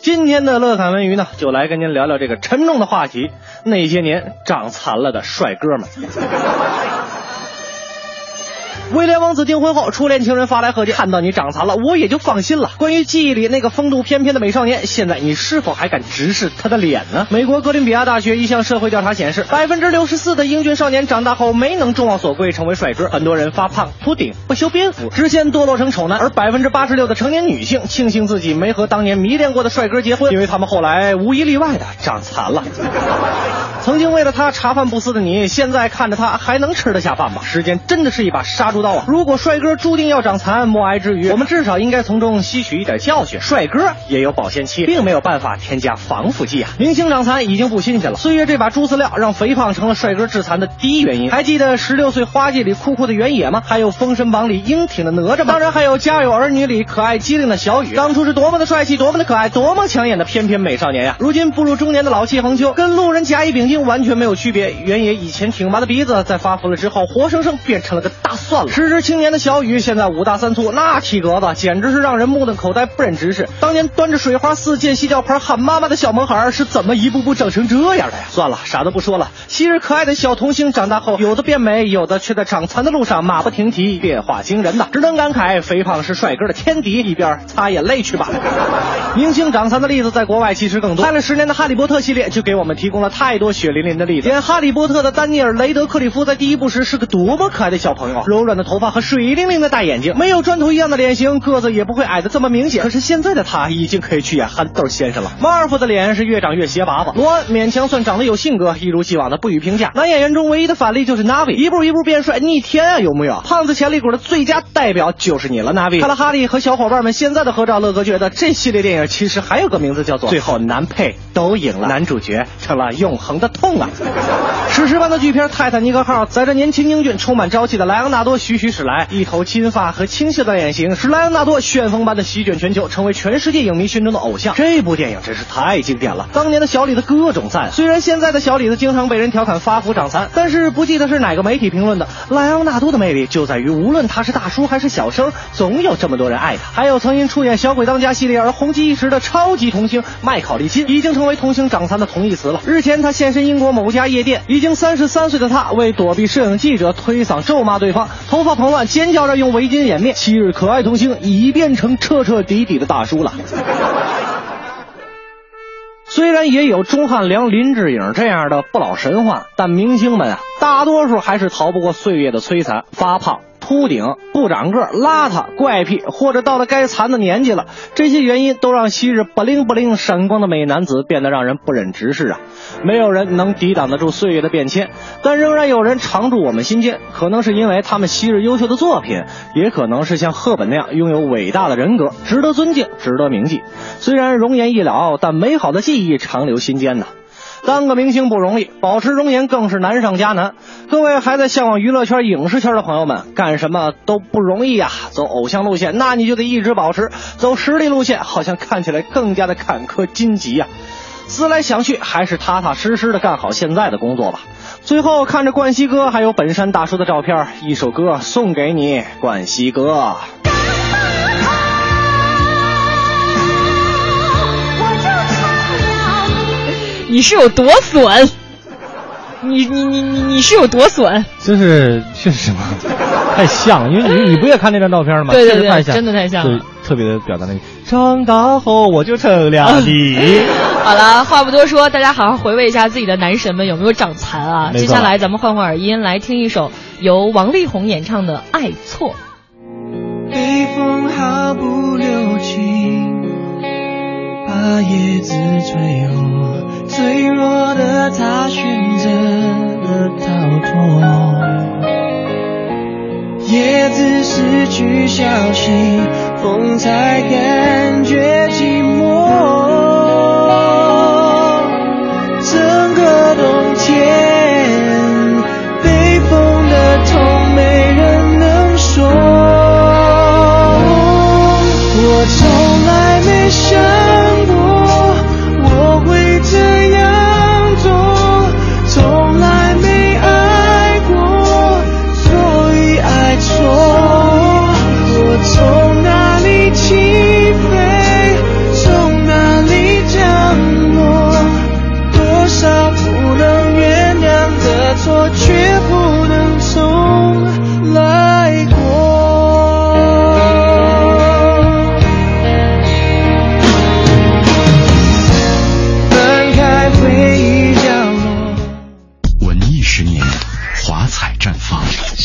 今天的乐侃文娱呢，就来跟您聊聊这个沉重的话题：那些年长残了的帅哥们。威廉王子订婚后，初恋情人发来贺电，看到你长残了，我也就放心了。关于记忆里那个风度翩翩的美少年，现在你是否还敢直视他的脸呢？美国哥伦比亚大学一项社会调查显示，百分之六十四的英俊少年长大后没能众望所归，成为帅哥。很多人发胖、秃顶、不修边幅，直线堕落成丑男。而百分之八十六的成年女性庆幸自己没和当年迷恋过的帅哥结婚，因为他们后来无一例外的长残了。曾经为了他茶饭不思的你，现在看着他还能吃得下饭吗？时间真的是一把杀猪猪刀啊！如果帅哥注定要长残，默哀之余，我们至少应该从中吸取一点教训。帅哥也有保鲜期，并没有办法添加防腐剂啊！明星长残已经不新鲜了，岁月这把猪饲料让肥胖成了帅哥致残的第一原因。还记得十六岁花季里酷酷的原野吗？还有封神榜里英挺的哪吒吗？当然还有家有儿女里可爱机灵的小雨。当初是多么的帅气，多么的可爱，多么抢眼的翩翩美少年呀！如今步入中年的老气横秋，跟路人甲乙丙丁完全没有区别。原野以前挺拔的鼻子，在发福了之后，活生生变成了个大蒜了。时值青年的小雨，现在五大三粗，那体格子简直是让人目瞪口呆，不忍直视。当年端着水花四溅洗脚盆喊妈妈的小萌孩，是怎么一步步长成这样的呀？算了，啥都不说了。昔日可爱的小童星长大后，有的变美，有的却在长残的路上马不停蹄，变化惊人呐！只能感慨，肥胖是帅哥的天敌。一边擦眼泪去吧。明星长残的例子在国外其实更多，拍了十年的《哈利波特》系列就给我们提供了太多血淋淋的例子。演哈利波特的丹尼尔·雷德·克里夫在第一部时是个多么可爱的小朋友，柔软的头发和水灵灵的大眼睛，没有砖头一样的脸型，个子也不会矮的这么明显。可是现在的他已经可以去演憨豆先生了。马尔福的脸是越长越斜拔拔，罗恩勉强算长得有性格，一如既往的不予评价。男演员中唯一的反例就是 Navi，一步一步变帅，逆天啊，有木有？胖子潜力股的最佳代表就是你了，Navi。看了哈利和小伙伴们现在的合照，乐哥觉得这系列电影其实还有个名字叫做“最后男配都赢了，男主角成了永恒的痛啊”。史诗般的巨片《泰坦尼克号》载着年轻英俊、充满朝气的莱昂纳多徐徐驶来，一头金发和清秀的脸型使莱昂纳多旋风般的席卷全球，成为全世界影迷心中的偶像。这部电影真是太经典了，当年的小李子各种赞。虽然现在的小李子经常被人调侃发福长残，但是不记得是哪个媒体评论的，莱昂纳多的魅力就在于无论他是大叔还是小生，总有这么多人爱他。还有曾因出演《小鬼当家》系列而红极一时的超级童星麦考利金，已经成为童星长残的同义词了。日前他现身英国某家夜店，已经三十三岁的他为躲避摄影记者推搡咒骂对方，头发蓬乱，尖叫着用围巾掩面。昔日可爱童星已变成彻彻底底的大叔了。虽然也有钟汉良、林志颖这样的不老神话，但明星们啊，大多数还是逃不过岁月的摧残，发胖。秃顶、不长个、邋遢、怪癖，或者到了该残的年纪了，这些原因都让昔日不灵不灵闪光的美男子变得让人不忍直视啊！没有人能抵挡得住岁月的变迁，但仍然有人常驻我们心间。可能是因为他们昔日优秀的作品，也可能是像赫本那样拥有伟大的人格，值得尊敬，值得铭记。虽然容颜易老，但美好的记忆长留心间呐。当个明星不容易，保持容颜更是难上加难。各位还在向往娱乐圈、影视圈的朋友们，干什么都不容易呀！走偶像路线，那你就得一直保持；走实力路线，好像看起来更加的坎坷荆棘呀。思来想去，还是踏踏实实的干好现在的工作吧。最后看着冠希哥还有本山大叔的照片，一首歌送给你，冠希哥。你是有多损？你你你你你是有多损？就是确实嘛，太像了，因为你 你不也看那张照片吗？对对对真的太像了对，特别的表达那个。长大后我就成了你。好了，话不多说，大家好好回味一下自己的男神们有没有长残啊！接下来咱们换换耳音，来听一首由王力宏演唱的《爱错》。北风毫不留情，把叶子吹落，脆弱的他选择了逃脱。叶子失去消息，风才感觉寂寞。整个冬天，北风的痛没人能说。我从来没想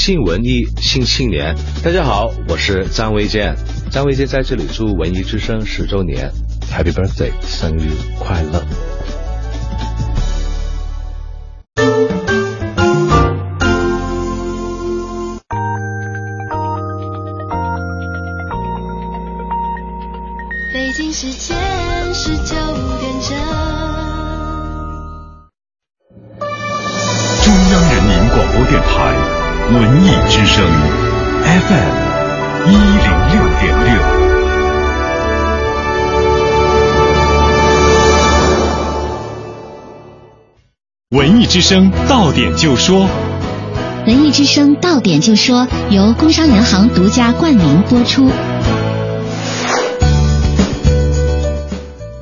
新文艺新青年，大家好，我是张卫健。张卫健在这里祝文艺之声十周年，Happy Birthday，生日快乐！一零六点六。文艺之声到点就说，文艺之声到点就说由工商银行独家冠名播出。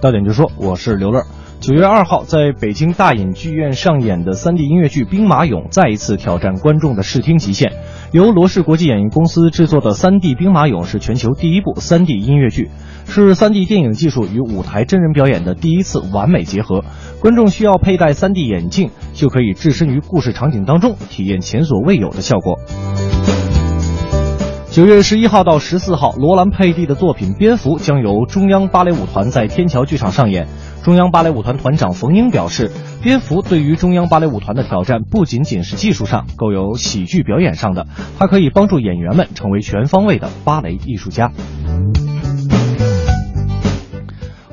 到点就说，我是刘乐。九月二号，在北京大隐剧院上演的 3D 音乐剧《兵马俑》再一次挑战观众的视听极限。由罗氏国际演艺公司制作的 3D 兵马俑是全球第一部 3D 音乐剧，是 3D 电影技术与舞台真人表演的第一次完美结合。观众需要佩戴 3D 眼镜，就可以置身于故事场景当中，体验前所未有的效果。九月十一号到十四号，罗兰佩蒂的作品《蝙蝠》将由中央芭蕾舞团在天桥剧场上演。中央芭蕾舞团团长冯英表示，《蝙蝠》对于中央芭蕾舞团的挑战不仅仅是技术上，更有喜剧表演上的，它可以帮助演员们成为全方位的芭蕾艺术家。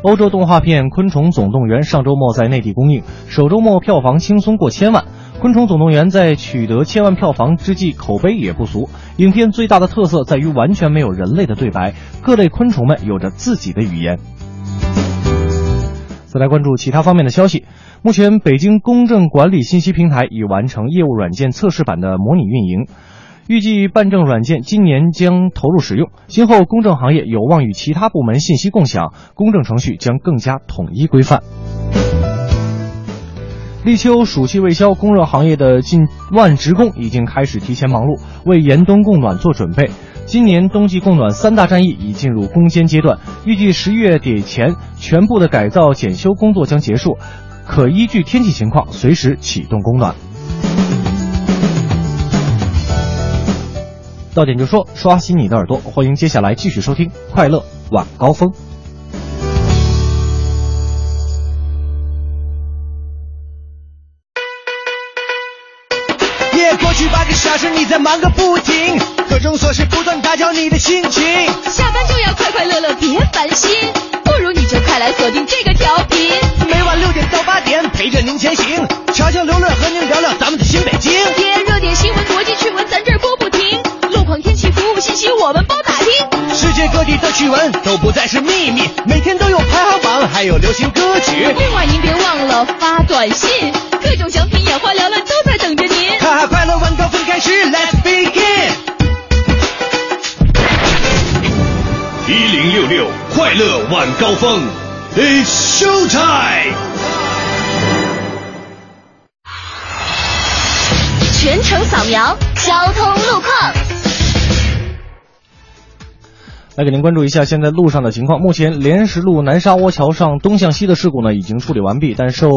欧洲动画片《昆虫总动员》上周末在内地公映，首周末票房轻松过千万。《昆虫总动员》在取得千万票房之际，口碑也不俗。影片最大的特色在于完全没有人类的对白，各类昆虫们有着自己的语言。再来关注其他方面的消息。目前，北京公证管理信息平台已完成业务软件测试版的模拟运营，预计办证软件今年将投入使用。今后，公证行业有望与其他部门信息共享，公证程序将更加统一规范。立秋暑气未消，供热行业的近万职工已经开始提前忙碌，为严冬供暖做准备。今年冬季供暖三大战役已进入攻坚阶段，预计十月底前全部的改造检修工作将结束，可依据天气情况随时启动供暖。到点就说，刷新你的耳朵。欢迎接下来继续收听《快乐晚高峰》。夜过去八个小时，你在忙个不，各种琐事不断打搅你的心情。下班就要快快乐乐，别烦心，不如你就快来锁定这个调频。每晚六点到八点，陪着您前行，悄悄刘乐和您聊聊咱们的新北京。天热点新闻、国际趣闻，咱这儿播不停。路况、天气、服务信息，我们包打听。世界各地的趣闻都不再是秘密，每天都有排行榜，还有流行歌曲。另外，您别忘了发短信，各种奖品眼花缭乱都在等着您。哈哈，快乐晚高峰开始，Let's begin。一零六六快乐晚高峰，It's show time。全程扫描交通路况。来给您关注一下现在路上的情况。目前莲石路南沙窝桥上东向西的事故呢已经处理完毕，但受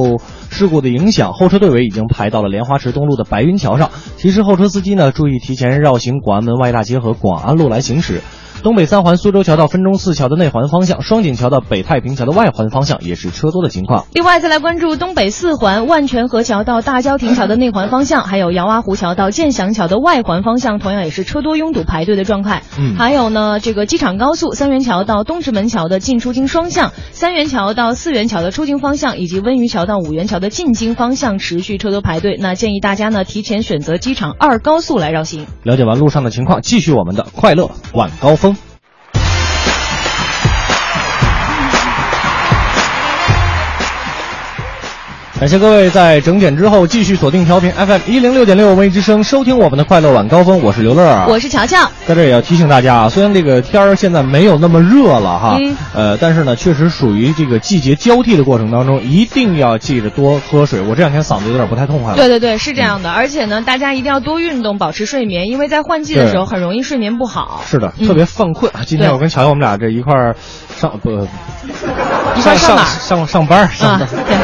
事故的影响，后车队尾已经排到了莲花池东路的白云桥上。提示后车司机呢注意提前绕行广安门外大街和广安路来行驶。东北三环苏州桥到分钟寺桥的内环方向，双井桥到北太平桥的外环方向也是车多的情况。另外，再来关注东北四环万泉河桥到大郊亭桥的内环方向，还有姚洼湖桥到建祥桥的外环方向，同样也是车多拥堵排队的状态。嗯还有呢，这个机场高速三元桥到东直门桥的进出京双向，三元桥到四元桥的出京方向，以及温榆桥到五元桥的进京方向持续车多排队。那建议大家呢提前选择机场二高速来绕行。了解完路上的情况，继续我们的快乐晚高峰。感谢各位在整点之后继续锁定调频 FM 一零六点六文艺之声，收听我们的快乐晚高峰。我是刘乐，我是乔乔。在这也要提醒大家啊，虽然这个天儿现在没有那么热了哈，嗯呃，但是呢，确实属于这个季节交替的过程当中，一定要记着多喝水。我这两天嗓子有点不太痛快了。对对对，是这样的，而且呢，大家一定要多运动，保持睡眠，因为在换季的时候很容易睡眠不好。是的，嗯特别犯困。今天我跟乔乔我们俩这一块儿上不一块儿上哪儿上上班儿上班啊，对，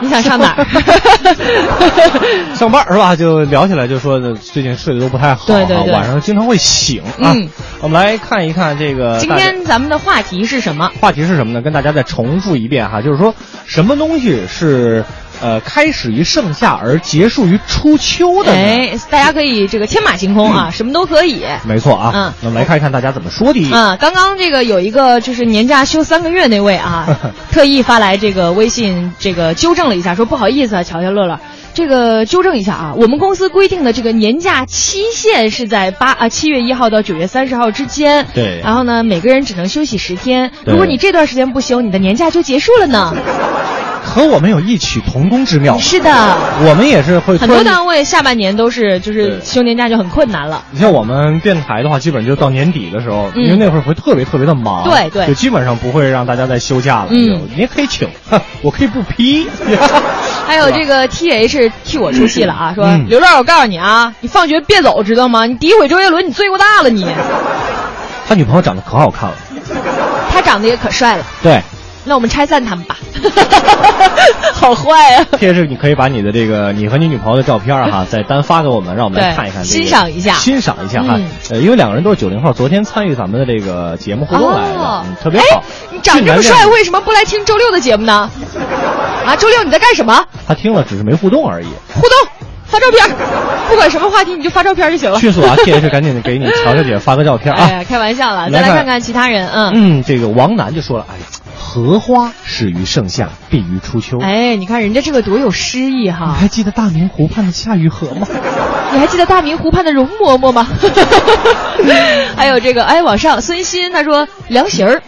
你想上哪儿？上班儿是吧？就聊起来，就说最近睡得都不太好，对对对啊晚上经常会醒啊。嗯我们来看一看这个今天咱们的话题是什么？话题是什么呢？跟大家再重复一遍哈，就是说什么东西是呃开始于盛夏而结束于初秋的呢？哎，大家可以这个天马行空啊，什么都可以。没错啊，嗯那我们来看一看大家怎么说的。啊，刚刚这个有一个就是年假休三个月那位啊，特意发来这个微信，这个纠正了一下，说不好意思啊，乔乔乐乐，这个纠正一下啊，我们公司规定的这个年假期限是在八啊七月一号到九月三十号之间，对然后呢，每个人只能休息十天，对如果你这段时间不休，你的年假就结束了呢。和我们有异曲同工之妙。是的，我们也是会很多单位下半年都是就是休年假就很困难了。你像我们电台的话，基本就到年底的时候，嗯因为那会儿会特别特别的忙，对对就基本上不会让大家再休假了。嗯就你也可以请，哼 我可以不批。还有这个 T H 替我出气了啊，说、刘乐，我告诉你啊，你放学别走，知道吗？你诋毁周杰伦，你罪过大了你。他女朋友长得可好看了，他长得也可帅了，对。那我们拆散他们吧。好坏啊！这是你可以把你的这个你和你女朋友的照片啊哈，再单发给我们，让我们来看一看、这个，欣赏一下欣赏一下哈。嗯呃，因为两个人都是九零后，昨天参与咱们的这个节目互动来的，哦嗯，特别好。你长这么帅，为什么不来听周六的节目呢？啊，周六你在干什么？他听了只是没互动而已。互动，发照片，不管什么话题你就发照片就行了。迅速啊，T H 赶紧给你乔小姐发个照片啊。哎呀，开玩笑了，再来看看看其他人，嗯。嗯，这个王楠就说了，哎，荷花始于盛夏，必于初秋。哎，你看人家这个多有诗意哈！你还记得大明湖畔的夏雨荷吗？你还记得大明湖畔的容嬷嬷吗？还有这个，哎，往上，孙鑫他说凉席儿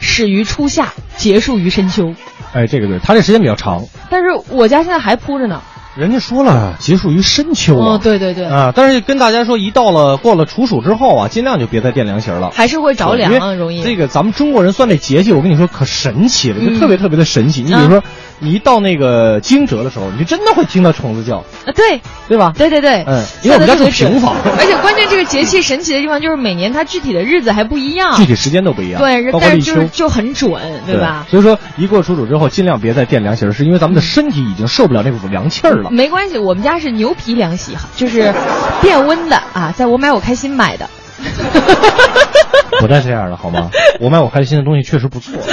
始于初夏，结束于深秋。哎，这个对，他这时间比较长。但是我家现在还铺着呢。人家说了，结束于深秋啊。哦，对对对，啊，但是跟大家说，一到了过了处暑之后啊，尽量就别再垫凉席了，还是会着凉啊，容易。这个咱们中国人算这节气，我跟你说可神奇了，就嗯特别特别的神奇。你比如说，你一到那个惊蛰的时候，你就真的会听到虫子叫，啊，对，对吧？对对对，嗯，因为我们家住平房，而且关键这个节气神奇的地方就是每年它具体的日子还不一样，具体时间都不一样，对，但是就是。就很准，对吧？所以说，一过处暑之后，尽量别再垫凉席儿，是因为咱们的身体已经受不了那股凉气儿了。没关系，我们家是牛皮凉席，就是 变温的啊，在我买我开心买的。不带这样的好吗？我买我开心的东西确实不错，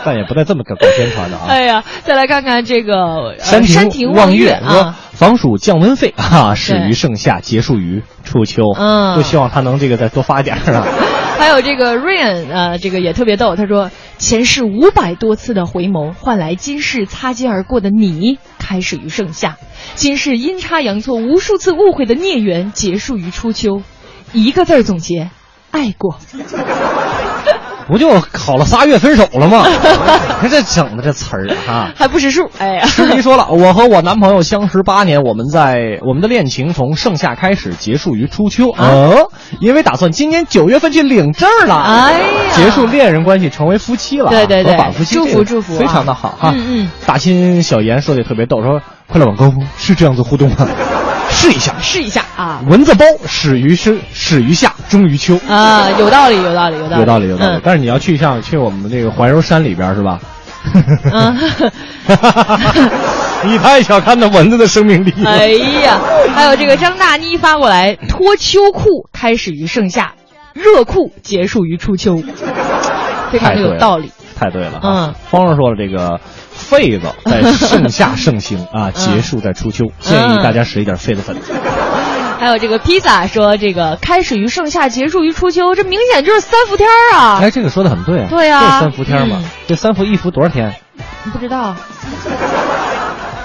但也不带这么搞搞宣传的啊。哎呀，再来看看这个、呃、山山亭望月啊，防暑降温费啊，始于盛夏，结束于初秋。嗯就希望他能这个再多发一点儿啊。还有这个 Ryan，呃，这个也特别逗，他说前世五百多次的回眸，换来今世擦肩而过的你，开始于盛夏；今世阴差阳错无数次误会的孽缘，结束于初秋。一个字儿总结，爱过。不就考了仨月分手了吗？你看这整的这词儿啊！还不识数，哎呀！诗迪说了，我和我男朋友相识八年，我们在我们的恋情从盛夏开始，结束于初秋。哦，因为打算今年九月份去领证了，哎呀，结束恋人关系，成为夫妻了。对对对合法夫妻，祝福祝福啊非常的好哈。嗯嗯。大新小严说的也特别逗，说快乐晚高峰是这样子互动吗？试一下，试一下啊蚊子包始于春，始于夏，终于秋。啊，有道理，有道理，有道理，有道理，有道理。嗯但是你要去像去我们这个怀柔山里边是吧？嗯，你太小看那蚊子的生命力了。哎呀，还有这个张大妮发过来，脱秋裤开始于盛夏，热裤结束于初秋，非常的有道理。太对了，嗯，方儿说了，这个痱子在盛夏盛行啊，结束在初秋，建议大家使一点痱子粉。还有这个披萨说，这个开始于盛夏，结束于初秋，这明显就是三伏天儿啊！哎，这个说的很对啊，对啊就是三伏天嘛嗯。这三伏一伏多少天？不知道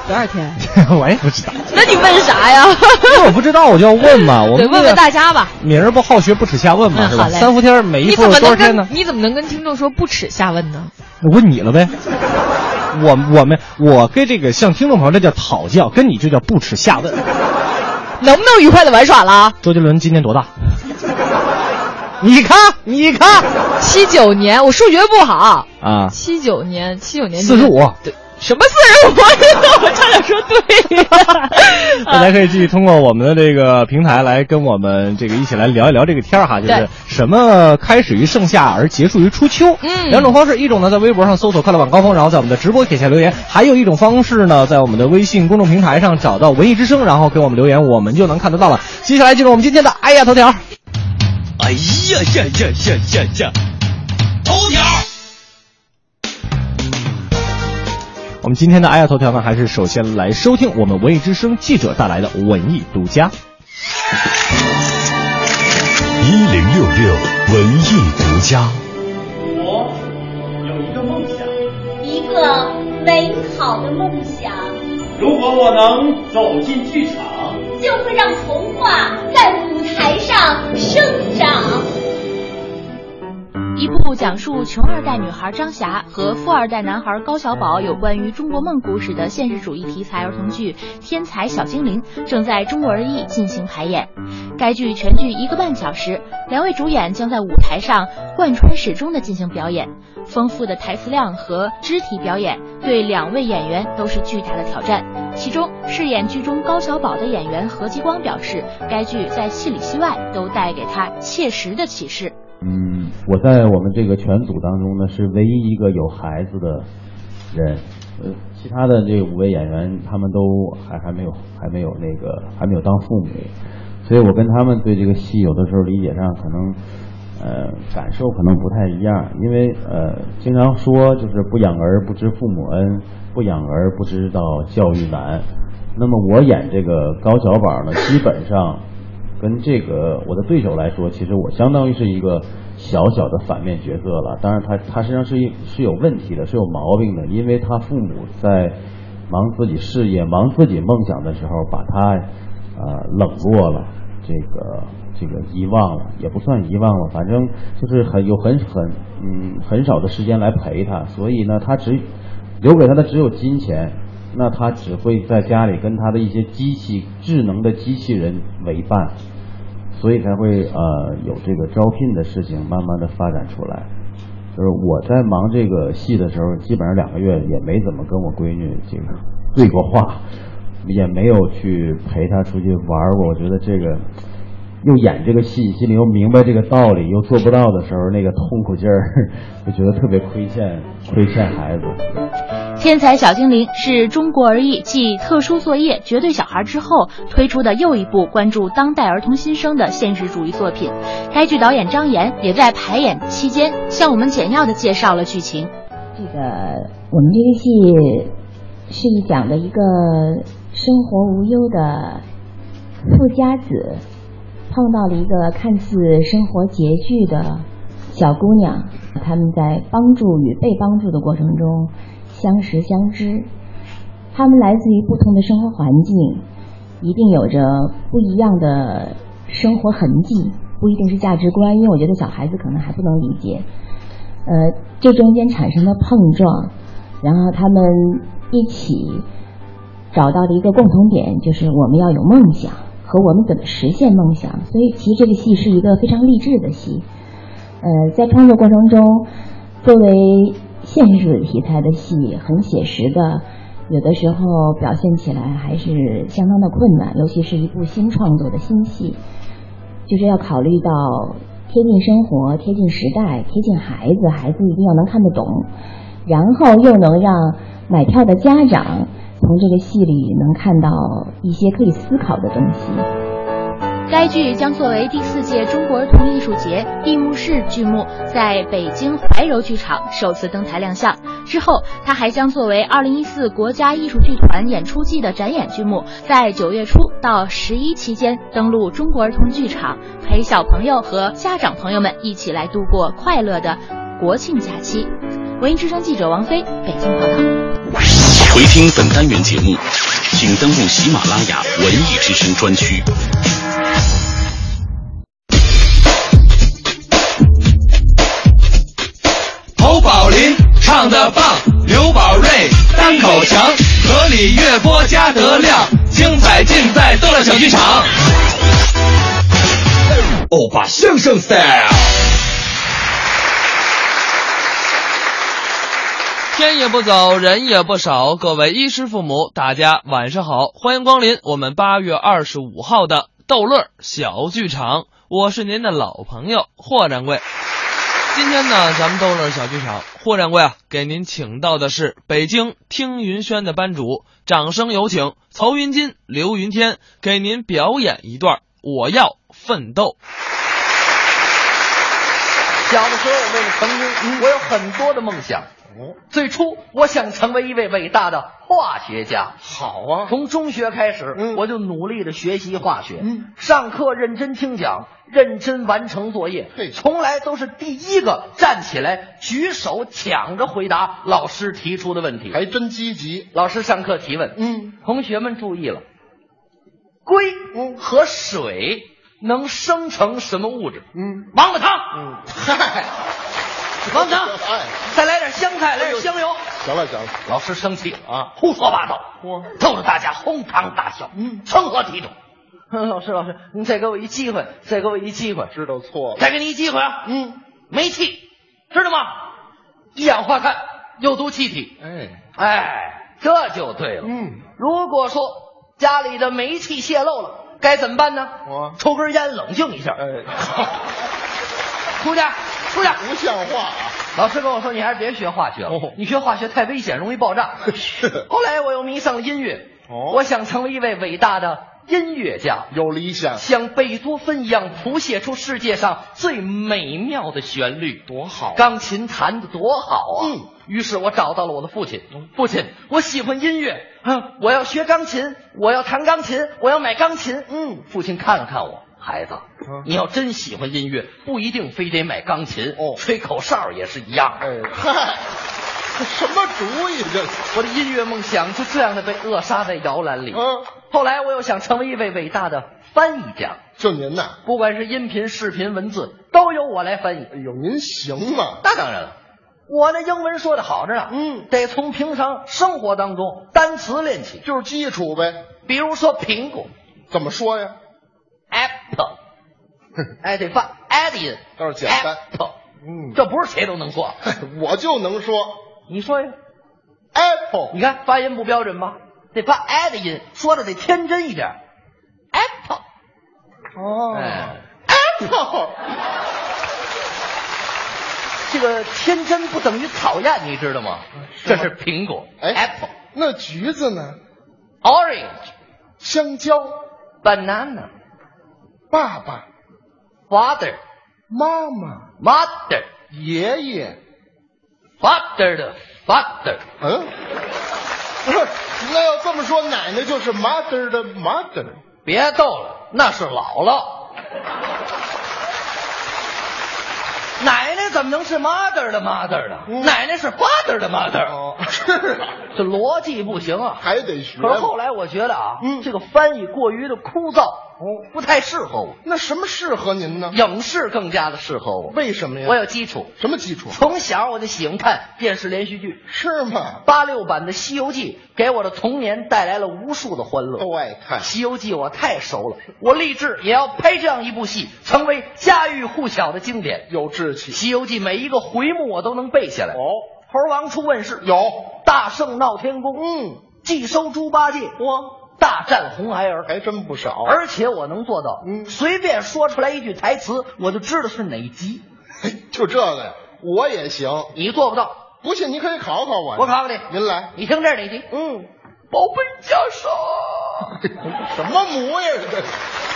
多少天？我也不知道。那你问啥呀？那我不知道，我就要问嘛。我们问问大家吧。敏儿不好学不耻下问嘛，是吧？嗯好嘞三伏天每一你伏怎么能跟多少天呢？你怎么能跟听众说不耻下问呢？我问你了呗。我我们我跟这个向听众朋友这叫讨教，跟你这叫不耻下问。能不能愉快的玩耍了？周杰伦今年多大？你看，你看，七九年，我数学不好。啊，七九年，七九年四十五。对，什么四十五？我差点说对呀。大家可以继续通过我们的这个平台来跟我们这个一起来聊一聊这个天儿哈，就是什么开始于盛夏而结束于初秋。嗯两种方式，一种呢在微博上搜索“快乐晚高峰”，然后在我们的直播底下留言；还有一种方式呢，在我们的微信公众平台上找到“文艺之声”，然后给我们留言，我们就能看得到了。接下来进入我们今天的哎呀头条。哎呀呀呀呀呀呀！头条。我们今天的哎呀头条呢，还是首先来收听我们文艺之声记者带来的文艺独家。一零六六文艺独家。我有一个梦想，一个美好的梦想，如果我能走进剧场，就会让童话在舞台上生长。一部讲述穷二代女孩张霞和富二代男孩高小宝有关于中国梦故事的现实主义题材儿童剧《天才小精灵》正在中国儿艺进行排演。该剧全剧一个半小时，两位主演将在舞台上贯穿始终的进行表演。丰富的台词量和肢体表演对两位演员都是巨大的挑战。其中，饰演剧中高小宝的演员何继光表示，该剧在戏里戏外都带给他切实的启示。嗯，我在我们这个全组当中呢，是唯一一个有孩子的人。呃，其他的这五位演员他们都还还没有还没有那个还没有当父母，所以我跟他们对这个戏有的时候理解上可能呃感受可能不太一样，因为呃经常说就是不养儿不知父母恩，不养儿不知道教育难。那么我演这个高小宝呢，基本上。跟这个我的对手来说，其实我相当于是一个小小的反面角色了。当然他，他实际上是一是有问题的，是有毛病的，因为他父母在忙自己事业、忙自己梦想的时候，把他呃冷落了，这个这个遗忘了，也不算遗忘了，反正就是很有很很嗯很少的时间来陪他，所以呢，他只留给他的只有金钱。那他只会在家里跟他的一些机器智能的机器人为伴，所以才会呃有这个招聘的事情慢慢的发展出来。就是我在忙这个戏的时候，基本上两个月也没怎么跟我闺女这个对过话，也没有去陪她出去玩过。我觉得这个又演这个戏，心里又明白这个道理，又做不到的时候，那个痛苦劲儿，就觉得特别亏欠，亏欠孩子。天才小精灵是中国儿艺继特殊作业、绝对小孩之后推出的又一部关注当代儿童新生的现实主义作品。该剧导演张岩也在排演期间向我们简要的介绍了剧情。这个我们这个戏是一讲的一个生活无忧的富家子碰到了一个看似生活拮据的小姑娘，他们在帮助与被帮助的过程中。相识相知，他们来自于不同的生活环境，一定有着不一样的生活痕迹，不一定是价值观，因为我觉得小孩子可能还不能理解。呃，这中间产生的碰撞，然后他们一起找到的一个共同点，就是我们要有梦想和我们怎么实现梦想。所以，其实这个戏是一个非常励志的戏。呃，在创作过程中，作为现实主义题材的戏很写实的，有的时候表现起来还是相当的困难，尤其是一部新创作的新戏，就是要考虑到贴近生活、贴近时代、贴近孩子，孩子一定要能看得懂，然后又能让买票的家长从这个戏里能看到一些可以思考的东西。该剧将作为第四届中国儿童艺术节闭幕式剧目，在北京怀柔剧场首次登台亮相。之后，它还将作为2014国家艺术剧团演出季的展演剧目，在九月初到十一期间登陆中国儿童剧场，陪小朋友和家长朋友们一起来度过快乐的国庆假期。文艺之声记者王菲北京报道。回听本单元节目，请登录喜马拉雅文艺之声专区。刘宝林唱的棒，刘宝瑞单口强，河里月波加德亮，精彩尽在逗乐小剧场。欧巴相声 style。天也不走，人也不少，各位衣食父母，大家晚上好，欢迎光临我们八月二十五号的逗乐小剧场，我是您的老朋友霍掌柜。今天呢，咱们逗乐小剧场，霍掌柜啊，给您请到的是北京听云轩的班主，掌声有请曹云金、刘云天给您表演一段《我要奋斗》。小的时候为了成功，我有很多的梦想。最初我想成为一位伟大的化学家。好啊，从中学开始，我就努力的学习化学，上课认真听讲，认真完成作业，从来都是第一个站起来举手抢着回答老师提出的问题，还真积极。老师上课提问，嗯，同学们注意了，硅和水能生成什么物质？嗯，王八汤。嗯，嗨。王汤，再来点香菜，来点香油。行了行了，老师生气了啊，胡说八道，逗得大家哄堂大笑，嗯，成何体统？老师老师，你再给我一机会，再给我一机会，知道错了，再给你一机会啊，嗯，煤气，知道吗？一氧化碳有毒气体，哎。哎，这就对了，嗯，如果说家里的煤气泄漏了，该怎么办呢？我。抽根烟冷静一下，哎，出去。出去！不像话啊！老师跟我说，你还是别学化学了，你学化学太危险，容易爆炸。是。后来我又迷上了音乐，我想成为一位伟大的音乐家，有理想，像贝多芬一样谱写出世界上最美妙的旋律，多好！钢琴弹的多好啊！嗯。于是我找到了我的父亲，父亲，我喜欢音乐，嗯，我要学钢琴，我要弹钢琴，我要买钢琴。嗯。父亲看了看我。孩子，你要真喜欢音乐，不一定非得买钢琴哦，吹口哨也是一样。哎，嗨，这什么主意？这我的音乐梦想就这样的被扼杀在摇篮里。嗯，后来我又想成为一位伟大的翻译家。就您呐，不管是音频、视频、文字，都由我来翻译。哎呦，您行吗？那当然了，我的英文说的好着呢。嗯，得从平常生活当中单词练起，就是基础呗。比如说苹果，怎么说呀？Apple，哎，得发 a d d 倒是简单。嗯，这不是谁都能说。我就能说。你说呀，apple，你看发音不标准吧？得发 i 的音，说的得天真一点。apple，哦哎，apple，这个天真不等于讨厌，你知道吗？这是苹果哎，apple，那橘子呢？orange，香蕉，banana，爸爸，father，妈妈，mother，爷爷，father 的 father，嗯，不是，那要这么说，奶奶就是 mother 的 mother。别逗了，那是姥姥。奶奶怎么能是 mother 的 mother 呢？奶奶是 father 的 mother。哦，是啊，这逻辑不行啊。还得学。可是后来我觉得啊，嗯这个翻译过于的枯燥，哦，不太适合我。那什么适合您呢？影视更加的适合我。为什么呀？我有基础，什么基础？从小我就喜欢看电视连续剧，是吗？八六版的《西游记》给我的童年带来了无数的欢乐。都爱看《西游记》我太熟了，我立志也要拍这样一部戏，成为家喻户晓的经典。有志气。《西游记》每一个回目我都能背下来。哦，猴王出问世，有大圣闹天宫，嗯，既收猪八戒，哇大战红孩儿，还真不少。而且我能做到，嗯随便说出来一句台词，我就知道是哪集。嘿就这个呀，我也行。你做不到，不信你可以考考我呀。我考考你。您来。你听这是哪集？嗯，宝贝袈裟。什么模样啊这是？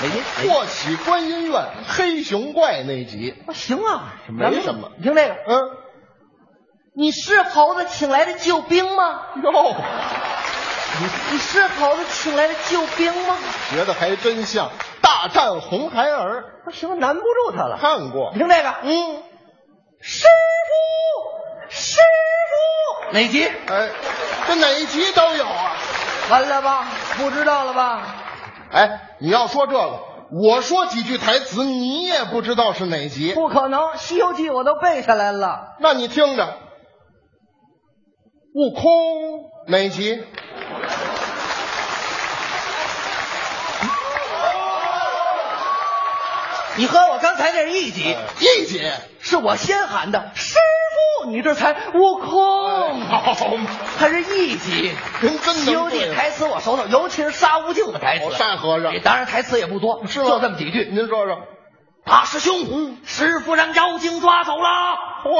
哪集？霍启观音院黑熊怪那集。啊行啊，没什么你听这个，嗯，你是猴子请来的救兵吗？哟，你你是猴子请来的救兵吗？学的还真像。大战红孩儿啊行，难不住他了。看过你。听这个，嗯，师傅，师傅，哪集？哎，这哪集都有啊。完了吧？不知道了吧？哎，你要说这个，我说几句台词，你也不知道是哪集。不可能，《西游记》我都背下来了。那你听着，悟空哪集？你和我刚才这是一集，一集。是我先喊的师傅，你这才悟空，好嘛，还是一级。人真《西游记》台词我熟透，尤其是沙悟净的台词。哦沙和尚当然台词也不多，是就这么几句。您说说。大师兄，师傅让妖精抓走了。嚯，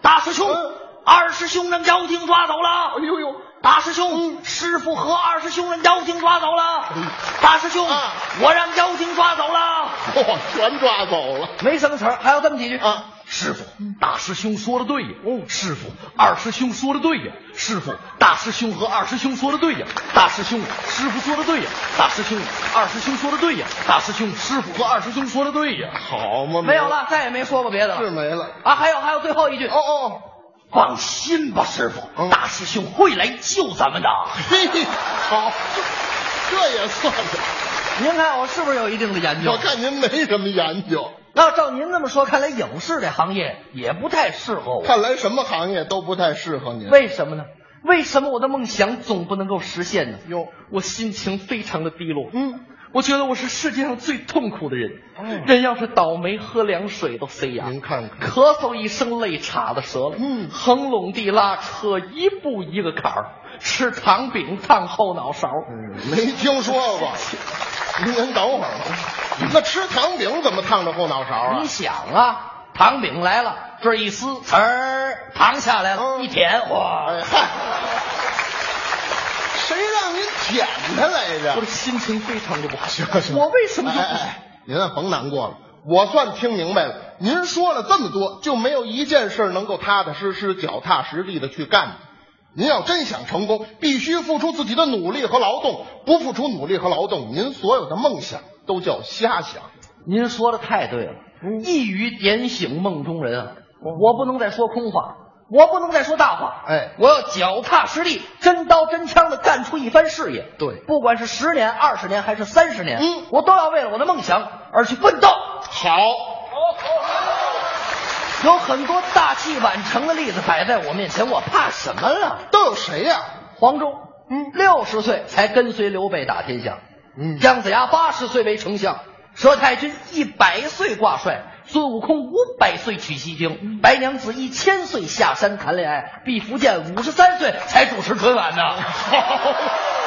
大师兄，嗯二师兄让妖精抓走了。哎呦呦，大师兄，师傅和二师兄让妖精抓走了。嗯大师兄，啊我让妖精抓走了。嚯，全抓走了。没什么词儿，还有这么几句啊。师傅，大师兄说的对呀。哦师傅，二师兄说的对呀。师傅，大师兄和二师兄说的对呀。大师兄，师傅说的对呀。大师兄，二师兄说的对呀。大师兄，师傅和二师兄说的对呀。好嘛，没有了，再也没说过别的了。是没了。啊，还有还有最后一句。哦哦，放心吧，师傅，嗯大师兄会来救咱们的。嘿嘿，好，这这也算的。您看我是不是有一定的研究？我看您没什么研究，那照您这么说，看来影视这行业也不太适合我。看来什么行业都不太适合您。为什么呢？为什么我的梦想总不能够实现呢？哟，我心情非常的低落。嗯，我觉得我是世界上最痛苦的人。哦人要是倒霉，喝凉水都塞牙。您看看，咳嗽一声，泪岔子折了。嗯横垄地拉车，一步一个坎儿。吃糖饼烫后脑勺。嗯，没听说过。您您等会儿吧，那吃糖饼怎么烫着后脑勺啊你？想啊，糖饼来了，这儿一撕，呲儿，糖下来了，嗯一舔，哇！哎嗨，谁让您舔它来着我的？心情非常的不好。行行我为什么哎哎哎您啊甭难过了，我算听明白了。您说了这么多，就没有一件事能够踏踏实实、脚踏实地的去干的。您要真想成功，必须付出自己的努力和劳动。不付出努力和劳动，您所有的梦想都叫瞎想。您说的太对了，一语点醒梦中人啊！我不能再说空话，我不能再说大话，哎我要脚踏实地、真刀真枪的干出一番事业。对不管是十年、二十年还是三十年，嗯我都要为了我的梦想而去奋斗。好，有很多大器晚成的例子摆在我面前，我怕什么了？都有谁呀、黄忠，嗯，六十岁才跟随刘备打天下，嗯姜子牙八十岁为丞相，佘太君一百岁挂帅，孙悟空五百岁取西经，白娘子一千岁下山谈恋爱，毕福剑五十三岁才主持春晚呢。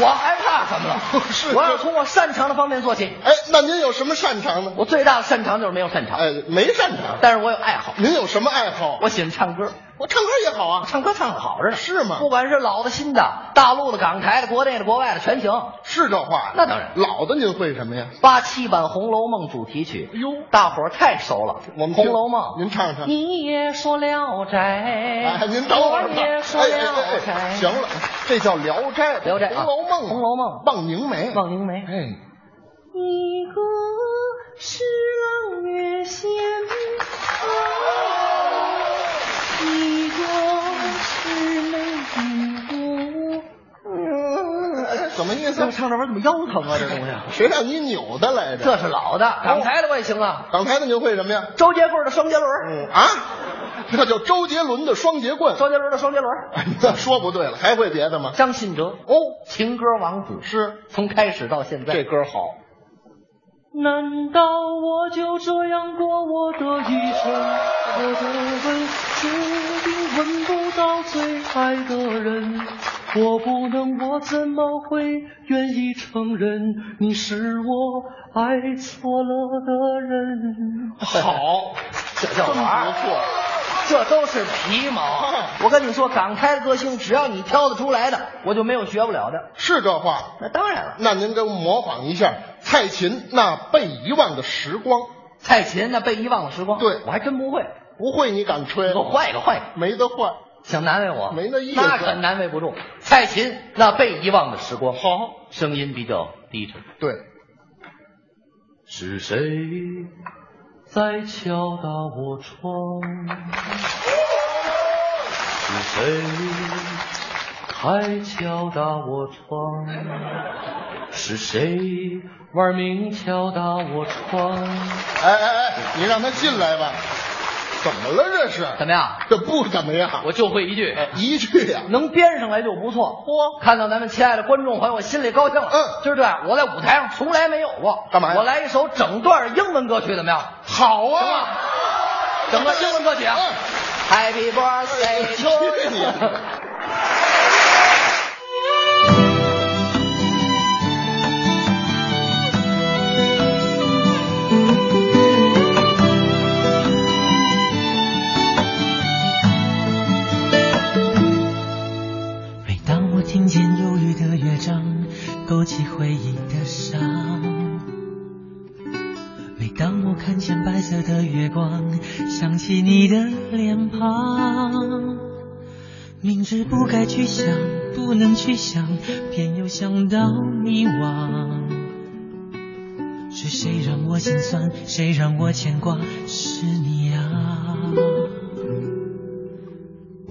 我害怕什么了？是我要从我擅长的方面做起。哎，那您有什么擅长呢？我最大的擅长就是没有擅长。哎，没擅长，但是我有爱好。您有什么爱好？我喜欢唱歌，我唱歌也好啊，唱歌唱的好着呢。是吗？不管是老的、新的，大陆的、港台的、国内的、国外的，全行。是这话呀？那当然。老的您会什么呀？八七版《红楼梦》主题曲。哎呦，大伙儿太熟了。我们《红楼梦》，您唱唱。你也说《聊斋》，哎，您等会儿我也说《聊斋》。行了，这叫《聊斋》。《聊斋》《红楼梦》。《红楼梦》。望凝眉，望凝眉。哎，一个是朗月仙 怎么意思？唱这玩意儿怎么腰疼啊？这东西，谁让你扭的来着？这是老的，港台的我也行啊。港台的你会什么呀？周杰棍的双节轮。嗯啊，这叫周杰伦的双节棍。周杰伦的双节轮。那说不对了，还会别的吗？张信哲哦，情歌王子是从开始到现在，这歌好。难道我就这样过我的一生？我的吻注定吻不到最爱的人。我不能，我怎么会愿意承认你是我爱错了的人？好，这叫玩不错，这都是皮毛。我跟你说，港台的歌星，只要你挑得出来的，我就没有学不了的。是这话？那当然了。那您给我模仿一下蔡琴那被遗忘的时光。蔡琴那被遗忘的时光，对我还真不会。不会你敢吹？给我换一个，换一个，没得换。想难为我？没那意思。那可难为不住。蔡琴那被遗忘的时光，好，声音比较低沉。对。是谁在敲打我窗？是谁还敲打我窗？是谁玩命敲打我窗？哎哎哎，你让他进来吧。怎么了这是？怎么样？这不怎么样。我就会一句，一句呀、啊，能编上来就不错。嚯，看到咱们亲爱的观众朋友，我心里高兴了。嗯，今儿这样，我在舞台上从来没有过。干嘛呀？我来一首整段英文歌曲，怎么样？好啊，行吗？整个英文歌曲啊。嗯、Happy birthday to 你！听见忧郁的乐章，勾起回忆的伤。每当我看见白色的月光，想起你的脸庞。明知不该去想，不能去想，偏又想到迷惘。是谁让我心酸？谁让我牵挂？是你呀、啊。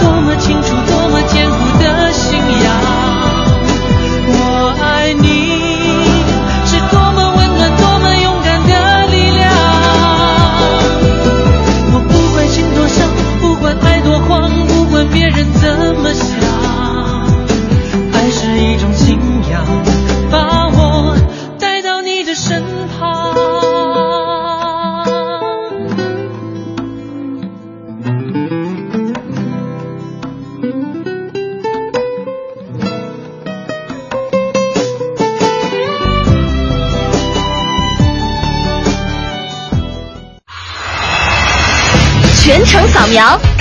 多么清楚，多么坚固的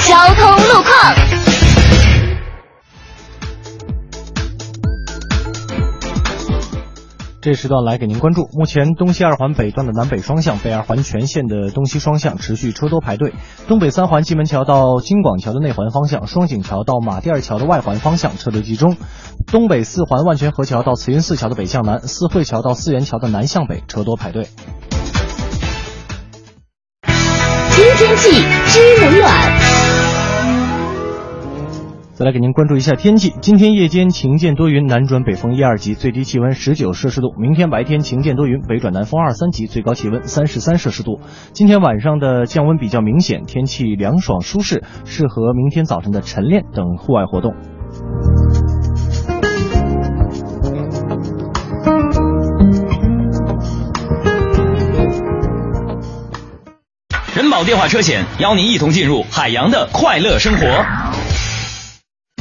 交通路况。这时段来给您关注，目前东西二环北段的南北双向、北二环全线的东西双向持续车多排队；东北三环金门桥到京广桥的内环方向、双井桥到马甸二桥的外环方向车流集中；东北四环万泉河桥到慈云寺桥的北向南、四惠桥到四元桥的南向北车多排队。天气知冷暖。再来给您关注一下天气。今天夜间晴间多云，南转北风一二级，最低气温十九摄氏度。明天白天晴间多云，北转南风二三级，最高气温三十三摄氏度。今天晚上的降温比较明显，天气凉爽舒适，适合明天早晨的晨练等户外活动。人保电话车险邀您一同进入海洋的快乐生活。